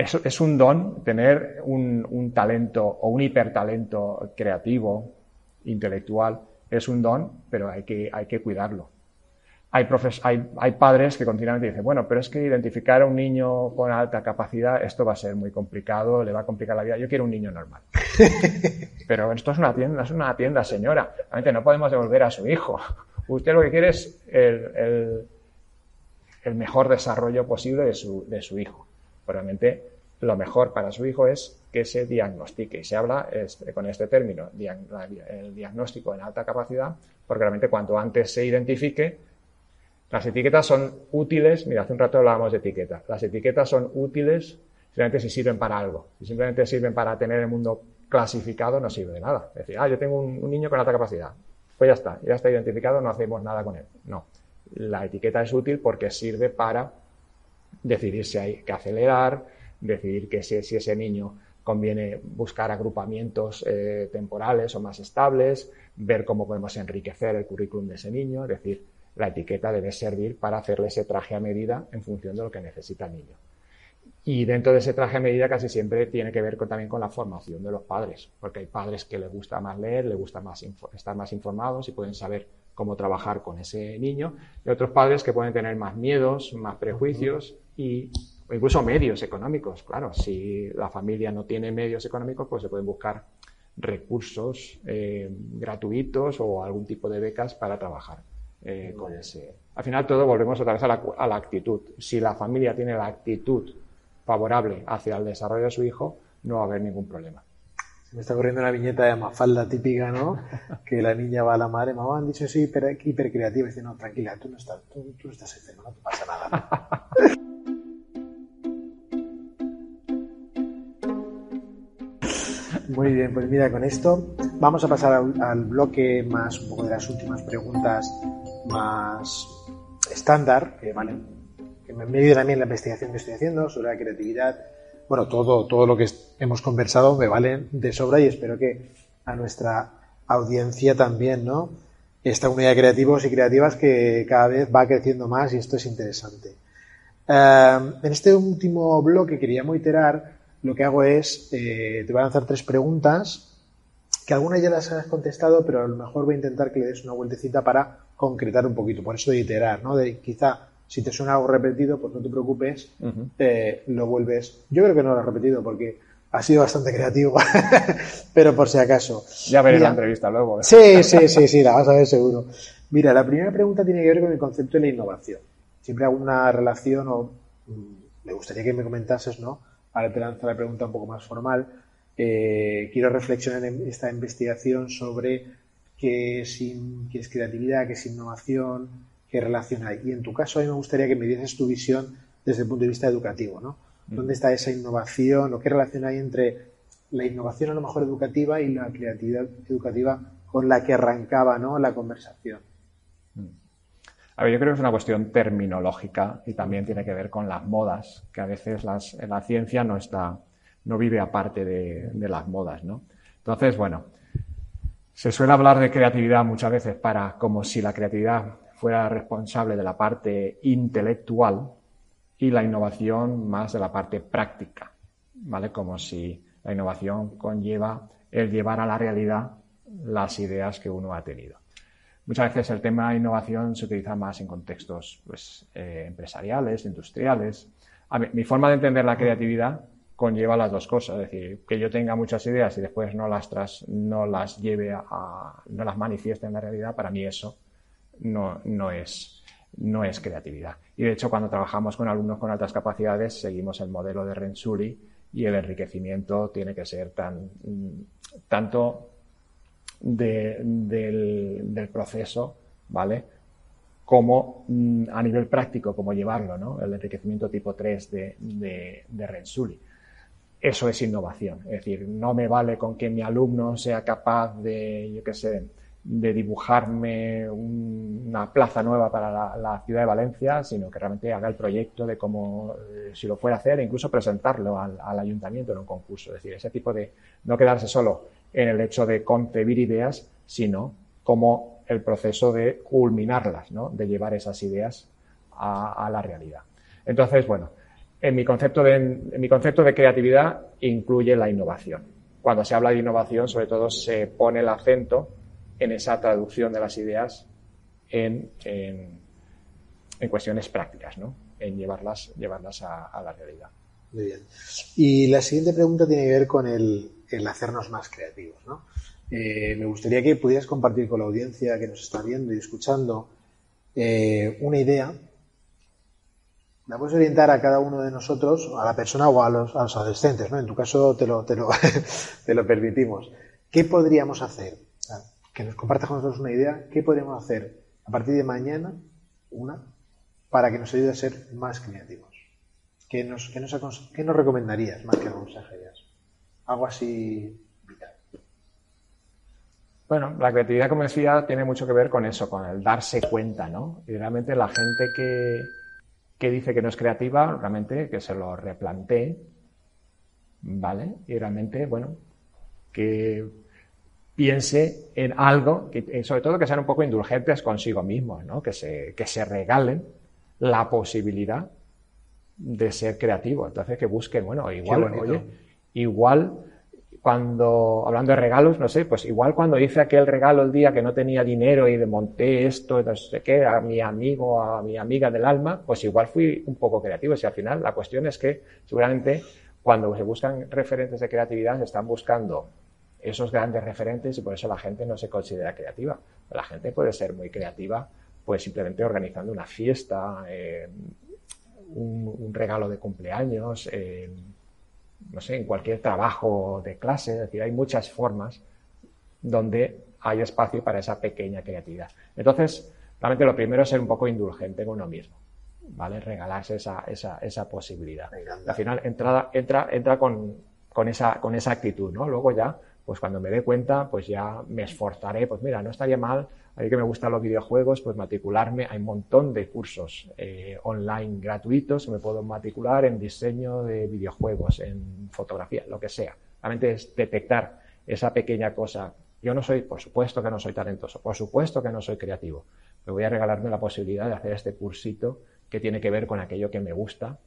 Speaker 3: es, un don tener un, talento o un hipertalento creativo, intelectual, es un don, pero hay que, hay que cuidarlo. Hay, hay, padres que continuamente dicen, bueno, pero es que identificar a un niño con alta capacidad, esto va a ser muy complicado, le va a complicar la vida. Yo quiero un niño normal. pero esto es una tienda, es una tienda, señora. Realmente no podemos devolver a su hijo. Usted lo que quiere es el, mejor desarrollo posible de su, de su hijo. Realmente lo mejor para su hijo es que se diagnostique. Y se habla con este término, el diagnóstico en alta capacidad, porque realmente cuanto antes se identifique, las etiquetas son útiles, mira, hace un rato hablábamos de etiquetas, las etiquetas son útiles simplemente si sirven para algo. Si simplemente sirven para tener el mundo clasificado, no sirve de nada. Es decir, ah, yo tengo un, niño con alta capacidad. Pues ya está, ya está identificado, no hacemos nada con él. No. La etiqueta es útil porque sirve para decidir si hay que acelerar, decidir que si, ese niño conviene buscar agrupamientos eh, temporales o más estables, ver cómo podemos enriquecer el currículum de ese niño, es decir, la etiqueta debe servir para hacerle ese traje a medida en función de lo que necesita el niño. Y dentro de ese traje a medida casi siempre tiene que ver también con la formación de los padres, porque hay padres que les gusta más leer, les gusta más estar más informados y pueden saber cómo trabajar con ese niño, y otros padres que pueden tener más miedos, más prejuicios y incluso medios económicos. Claro, si la familia no tiene medios económicos, pues se pueden buscar recursos eh, gratuitos o algún tipo de becas para trabajar eh, con ese. Al final todo volvemos otra vez a la, a la actitud. Si la familia tiene la actitud favorable hacia el desarrollo de su hijo, no va a haber ningún problema.
Speaker 2: Me está corriendo una viñeta de Mafalda típica, ¿no? que la niña va a la madre, mamá, han dicho soy hiper, hipercreativa. Y dice, no, tranquila, tú no estás, tú, tú estás enfermo, no te pasa nada. Muy bien, pues mira, con esto vamos a pasar al, al, bloque más, un poco de las últimas preguntas más estándar, que valen me medio también la investigación que estoy haciendo sobre la creatividad. Bueno, todo, todo lo que hemos conversado me vale de sobra y espero que a nuestra audiencia también, ¿no? Esta unidad de creativos y creativas que cada vez va creciendo más y esto es interesante. Em, en este último bloque queríamos iterar, lo que hago es, eh, te voy a lanzar tres preguntas, que algunas ya las has contestado, pero a lo mejor voy a intentar que le des una vueltecita para concretar un poquito, por eso de iterar, ¿no? De quizá si te suena algo repetido, pues no te preocupes, eh, lo vuelves. Yo creo que no lo has repetido porque ha sido bastante creativo, pero por si acaso.
Speaker 3: Ya veré la entrevista luego.
Speaker 2: ¿eh? Sí, sí, sí, sí, la vas a ver seguro. Mira, la primera pregunta tiene que ver con el concepto de la innovación. Siempre hago una relación o mm, me gustaría que me comentases, ¿no? Ahora te lanzo la pregunta un poco más formal. Eh, quiero reflexionar en esta investigación sobre qué es, qué es creatividad, qué es innovación, qué relación hay. Y en tu caso, a mí me gustaría que me dieses tu visión desde el punto de vista educativo, ¿no? ¿Dónde está esa innovación o qué relación hay entre la innovación a lo mejor educativa y la creatividad educativa con la que arrancaba ¿no? la conversación?
Speaker 3: A ver, yo creo que es una cuestión terminológica y también tiene que ver con las modas, que a veces las, la ciencia no está, no vive aparte de, de las modas, ¿no? Entonces, bueno, se suele hablar de creatividad muchas veces para como si la creatividad fuera responsable de la parte intelectual y la innovación más de la parte práctica, ¿vale? Como si la innovación conlleva el llevar a la realidad las ideas que uno ha tenido. Muchas veces el tema de innovación se utiliza más en contextos pues, eh, empresariales, industriales. mi forma de entender la creatividad conlleva las dos cosas, es decir, que yo tenga muchas ideas y después no las, tras, no las lleve a, no las manifieste en la realidad, para mí eso no, no, es, no es creatividad. Y de hecho, cuando trabajamos con alumnos con altas capacidades, seguimos el modelo de Rensuri y el enriquecimiento tiene que ser tan, tanto del, proceso, ¿vale? Como mm, a nivel práctico, como llevarlo, ¿no? El enriquecimiento tipo 3 de, de, de Rensuri. Eso es innovación. Es decir, no me vale con que mi alumno sea capaz de, yo qué sé, de dibujarme una plaza nueva para la, ciudad de Valencia, sino que realmente haga el proyecto de cómo, eh, si lo fuera a hacer, e incluso presentarlo al, ayuntamiento en un concurso. Es decir, ese tipo de no quedarse solo en el hecho de concebir ideas, sino como el proceso de culminarlas, ¿no? de llevar esas ideas a, la realidad. Entonces, bueno, en mi, concepto de, en mi concepto de creatividad incluye la innovación. Cuando se habla de innovación, sobre todo se pone el acento en esa traducción de las ideas en, en, cuestiones prácticas, ¿no? en llevarlas, llevarlas a, la realidad.
Speaker 2: Muy bien. Y la siguiente pregunta tiene que ver con el, hacernos más creativos. ¿no? Eh, me gustaría que pudieras compartir con la audiencia que nos está viendo y escuchando eh, una idea la puedes orientar a cada uno de nosotros, a la persona o a los, a los adolescentes, ¿no? En tu caso te lo, te lo, te lo permitimos. ¿Qué podríamos hacer? Que nos compartas con nosotros una idea. ¿Qué podríamos hacer a partir de mañana, una, para que nos ayude a ser más creativos? ¿Qué nos, nos recomendarías más que aconsejarías? Algo así vital.
Speaker 3: Bueno, la creatividad, como decía, tiene mucho que ver con eso, con el darse cuenta, ¿no? Y realmente la gente que, que dice que no es creativa, realmente que se lo replantee, ¿vale? Y realmente, bueno, que piense en algo, que, sobre todo que sean un poco indulgentes consigo mismos, ¿no? Que se, que se regalen la posibilidad de ser creativo. Entonces que busquen, bueno, igual, oye, igual cuando, hablando de regalos, no sé, pues igual cuando hice aquel regalo el día que no tenía dinero y monté esto, no sé qué, a mi amigo, a mi amiga del alma, pues igual fui un poco creativo. Y al final la cuestión es que seguramente cuando se buscan referentes de creatividad se están buscando esos grandes referentes y por eso la gente no se considera creativa. La gente puede ser muy creativa pues simplemente organizando una fiesta, eh, un, regalo de cumpleaños, eh, no sé, en cualquier trabajo de clase, es decir, hay muchas formas donde hay espacio para esa pequeña creatividad. Entonces, realmente lo primero es ser un poco indulgente con uno mismo, ¿vale? Regalarse esa, esa, esa posibilidad. Al final, entra, entra, entra con, con, esa, con esa actitud, ¿no? Luego ya, pues cuando me dé cuenta, pues ya me esforzaré, pues mira, no estaría mal a mí que me gustan los videojuegos, pues matricularme. Hay un montón de cursos eh, online gratuitos. Me puedo matricular en diseño de videojuegos, en fotografía, lo que sea. Realmente es detectar esa pequeña cosa. Yo no soy, por supuesto que no soy talentoso, por supuesto que no soy creativo. Me voy a regalarme la posibilidad de hacer este cursito que tiene que ver con aquello que me gusta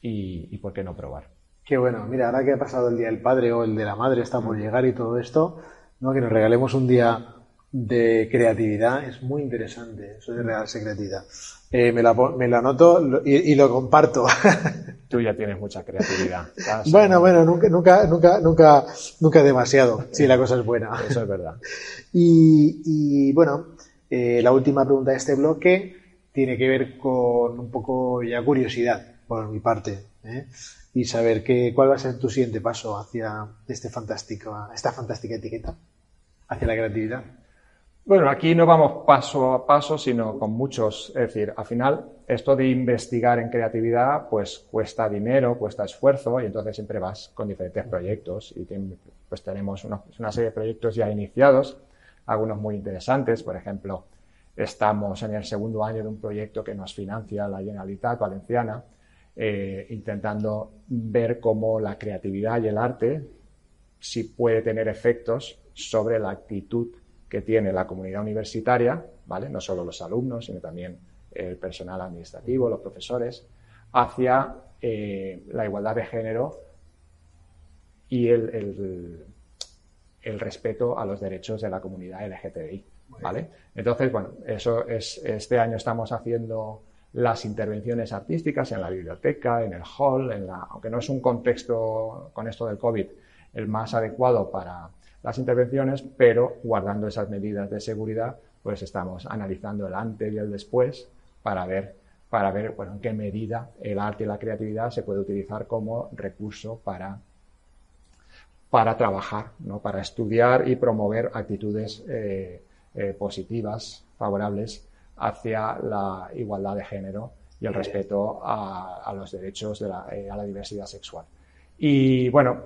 Speaker 3: y por qué no probar.
Speaker 2: Qué bueno. Mira, ahora que ha pasado el Día del Padre o el de la Madre, está por llegar y todo esto, ¿no? que nos regalemos un día de creatividad es muy interesante, eso de regalarse creatividad. Eh, me, la, me anoto y, lo comparto.
Speaker 3: Tú ya tienes mucha creatividad.
Speaker 2: bueno, bueno, nunca, nunca, nunca, nunca, nunca demasiado, si la cosa es buena.
Speaker 3: Eso es verdad.
Speaker 2: Y, bueno, eh, la última pregunta de este bloque tiene que ver con un poco ya curiosidad por mi parte. ¿eh? Y saber qué cuál va a ser tu siguiente paso hacia este fantástico, esta fantástica etiqueta, hacia la creatividad.
Speaker 3: Bueno, aquí no vamos paso a paso, sino con muchos. Es decir, al final, esto de investigar en creatividad, pues cuesta dinero, cuesta esfuerzo, y entonces siempre vas con diferentes proyectos. Y pues tenemos una, serie de proyectos ya iniciados, algunos muy interesantes. Por ejemplo, estamos en el segundo año de un proyecto que nos financia la Generalitat Valenciana, eh, intentando ver cómo la creatividad y el arte si puede tener efectos sobre la actitud que tiene la comunidad universitaria, ¿vale? No solo los alumnos, sino también el personal administrativo, los profesores, hacia eh, la igualdad de género y el, el, respeto a los derechos de la comunidad LGTBI, ¿vale? Entonces, bueno, eso es, este año estamos haciendo las intervenciones artísticas en la biblioteca, en el hall, en la, aunque no es un contexto con esto del COVID el más adecuado para las intervenciones, pero guardando esas medidas de seguridad, pues estamos analizando el antes y el después para ver, para ver bueno, en qué medida el arte y la creatividad se puede utilizar como recurso para, para trabajar, ¿no? para estudiar y promover actitudes eh, eh, positivas, favorables hacia la igualdad de género y el respeto a, los derechos de la, eh, a la diversidad sexual. Y bueno,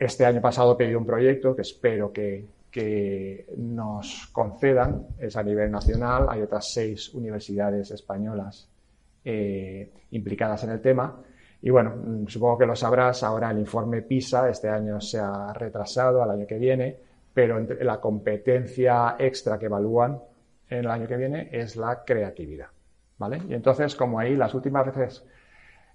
Speaker 3: este año pasado pedí un proyecto que espero que, nos concedan, es a nivel nacional, hay otras seis universidades españolas eh, implicadas en el tema. Y bueno, mm, supongo que lo sabrás, ahora el informe PISA este año se ha retrasado al año que viene, pero la competencia extra que evalúan en el año que viene es la creatividad. ¿Vale? Y entonces, como ahí las últimas veces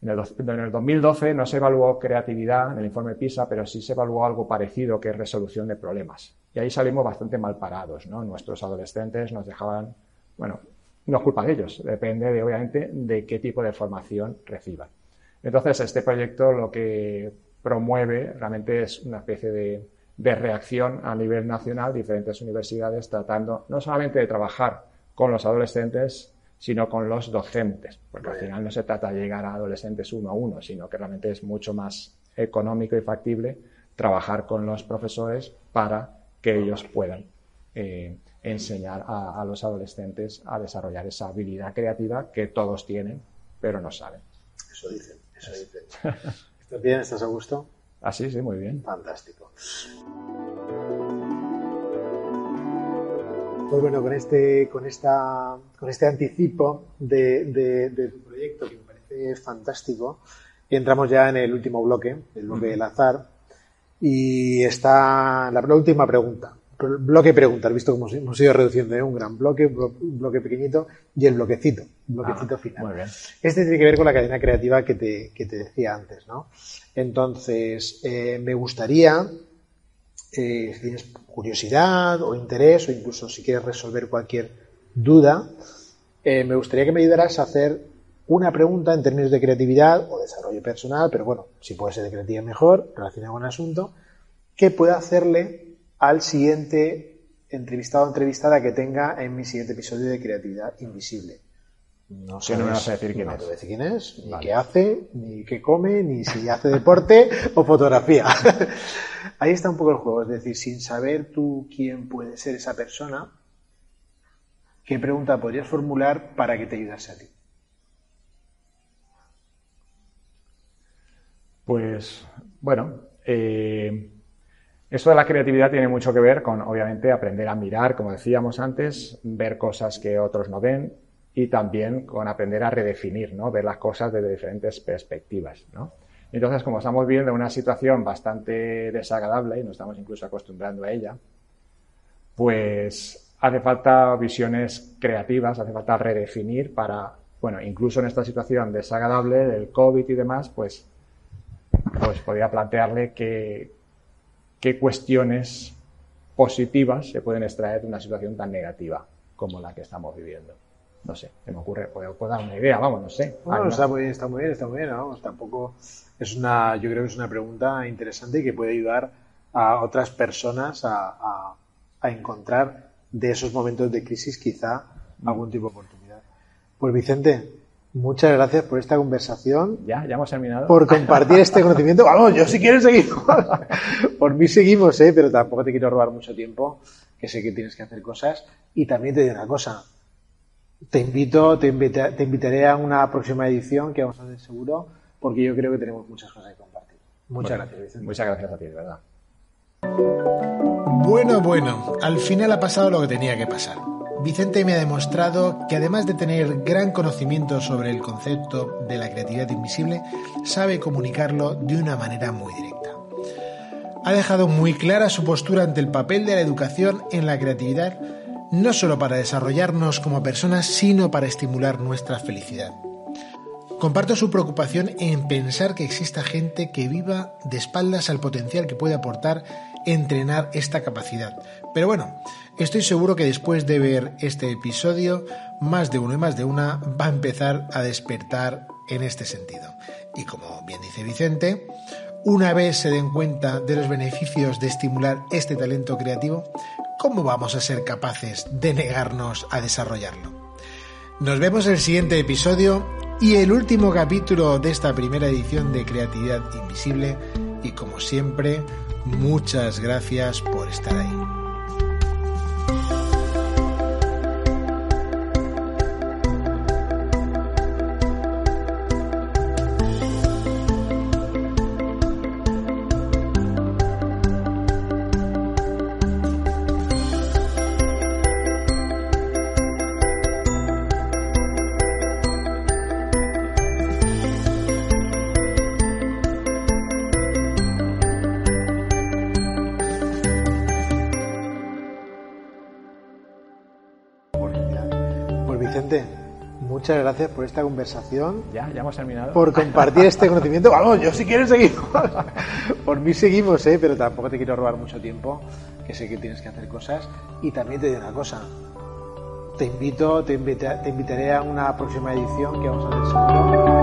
Speaker 3: en el, 2012 no se evaluó creatividad en el informe PISA, pero sí se evaluó algo parecido, que es resolución de problemas. Y ahí salimos bastante mal parados, ¿no? Nuestros adolescentes nos dejaban, bueno, no es culpa de ellos, depende de, obviamente, de qué tipo de formación reciban. Entonces, este proyecto lo que promueve realmente es una especie de, de reacción a nivel nacional, diferentes universidades tratando no solamente de trabajar con los adolescentes, sino con los docentes, porque al final no se trata de llegar a adolescentes uno a uno, sino que realmente es mucho más económico y factible trabajar con los profesores para que ellos puedan eh, enseñar a, los adolescentes a desarrollar esa habilidad creativa que todos tienen, pero no saben.
Speaker 2: Eso dicen, eso dicen. ¿Estás bien? ¿Estás a gusto?
Speaker 3: Ah, sí, sí, muy bien.
Speaker 2: Fantástico. Pues bueno, con este, con esta, con este anticipo de, tu proyecto que me parece fantástico, entramos ya en el último bloque, el bloque del azar, y está la, última pregunta. Bloque preguntas, visto cómo hemos ido reduciendo ¿eh? un gran bloque, un bloque pequeñito y el bloquecito, un bloquecito ah, final. Muy bien. Este tiene que ver con la cadena creativa que te, que te decía antes, ¿no? Entonces, eh, me gustaría eh, si tienes curiosidad o interés o incluso si quieres resolver cualquier duda, me gustaría que me ayudaras a hacer una pregunta en términos de creatividad o desarrollo personal, pero bueno, si puede ser de creatividad mejor, relacionado con el asunto, que pueda hacerle al siguiente entrevistado o entrevistada que tenga en mi siguiente episodio de Creatividad Invisible.
Speaker 3: No sé. No me vas a decir quién
Speaker 2: es. No decir quién es, ni qué hace, ni qué come, ni si hace deporte o fotografía. Ahí está un poco el juego. Es decir, sin saber tú quién puede ser esa persona, ¿qué pregunta podrías formular para que te ayudase a ti?
Speaker 3: Pues, bueno, eh, esto de la creatividad tiene mucho que ver con, obviamente, aprender a mirar, como decíamos antes, ver cosas que otros no ven, y también con aprender a redefinir, ¿no? Ver las cosas desde diferentes perspectivas, ¿no? Entonces, como estamos viendo una situación bastante desagradable y nos estamos incluso acostumbrando a ella, pues hace falta visiones creativas, hace falta redefinir para, bueno, incluso en esta situación desagradable del COVID y demás, pues, pues podría plantearle qué cuestiones positivas se pueden extraer de una situación tan negativa como la que estamos viviendo no sé, se me ocurre, puedo, dar una idea, vamos, no sé.
Speaker 2: Bueno, está muy bien, está muy bien, está muy bien, vamos, tampoco es una, yo creo que es una pregunta interesante y que puede ayudar a otras personas a, a, encontrar de esos momentos de crisis quizá algún tipo de oportunidad. Pues Vicente, muchas gracias por esta conversación.
Speaker 3: Ya, ya hemos terminado.
Speaker 2: Por compartir este conocimiento. Vamos, yo si quieres seguir. por mí seguimos, ¿eh? pero tampoco te quiero robar mucho tiempo, que sé que tienes que hacer cosas. Y también te digo una cosa, te invito, te, te invitaré a una próxima edición que vamos a hacer seguro, porque yo creo que tenemos muchas cosas que compartir. Muchas gracias, Vicente.
Speaker 3: Muchas gracias a ti, de verdad.
Speaker 2: Bueno, bueno, al final ha pasado lo que tenía que pasar. Vicente me ha demostrado que además de tener gran conocimiento sobre el concepto de la creatividad invisible, sabe comunicarlo de una manera muy directa. Ha dejado muy clara su postura ante el papel de la educación en la creatividad no solo para desarrollarnos como personas, sino para estimular nuestra felicidad. Comparto su preocupación en pensar que exista gente que viva de espaldas al potencial que puede aportar entrenar esta capacidad. Pero bueno, estoy seguro que después de ver este episodio, más de uno y más de una va a empezar a despertar en este sentido. Y como bien dice Vicente, una vez se den cuenta de los beneficios de estimular este talento creativo, ¿cómo vamos a ser capaces de negarnos a desarrollarlo? Nos vemos en el siguiente episodio y el último capítulo de esta primera edición de Creatividad Invisible y como siempre, muchas gracias por estar ahí. Muchas gracias por esta conversación.
Speaker 3: Ya, ya hemos terminado.
Speaker 2: Por compartir este conocimiento. Vamos, yo si quieres seguir. por mí seguimos, ¿eh? pero tampoco te quiero robar mucho tiempo, que sé que tienes que hacer cosas. Y también te digo una cosa. Te invito, te, te invitaré a una próxima edición que vamos a hacer.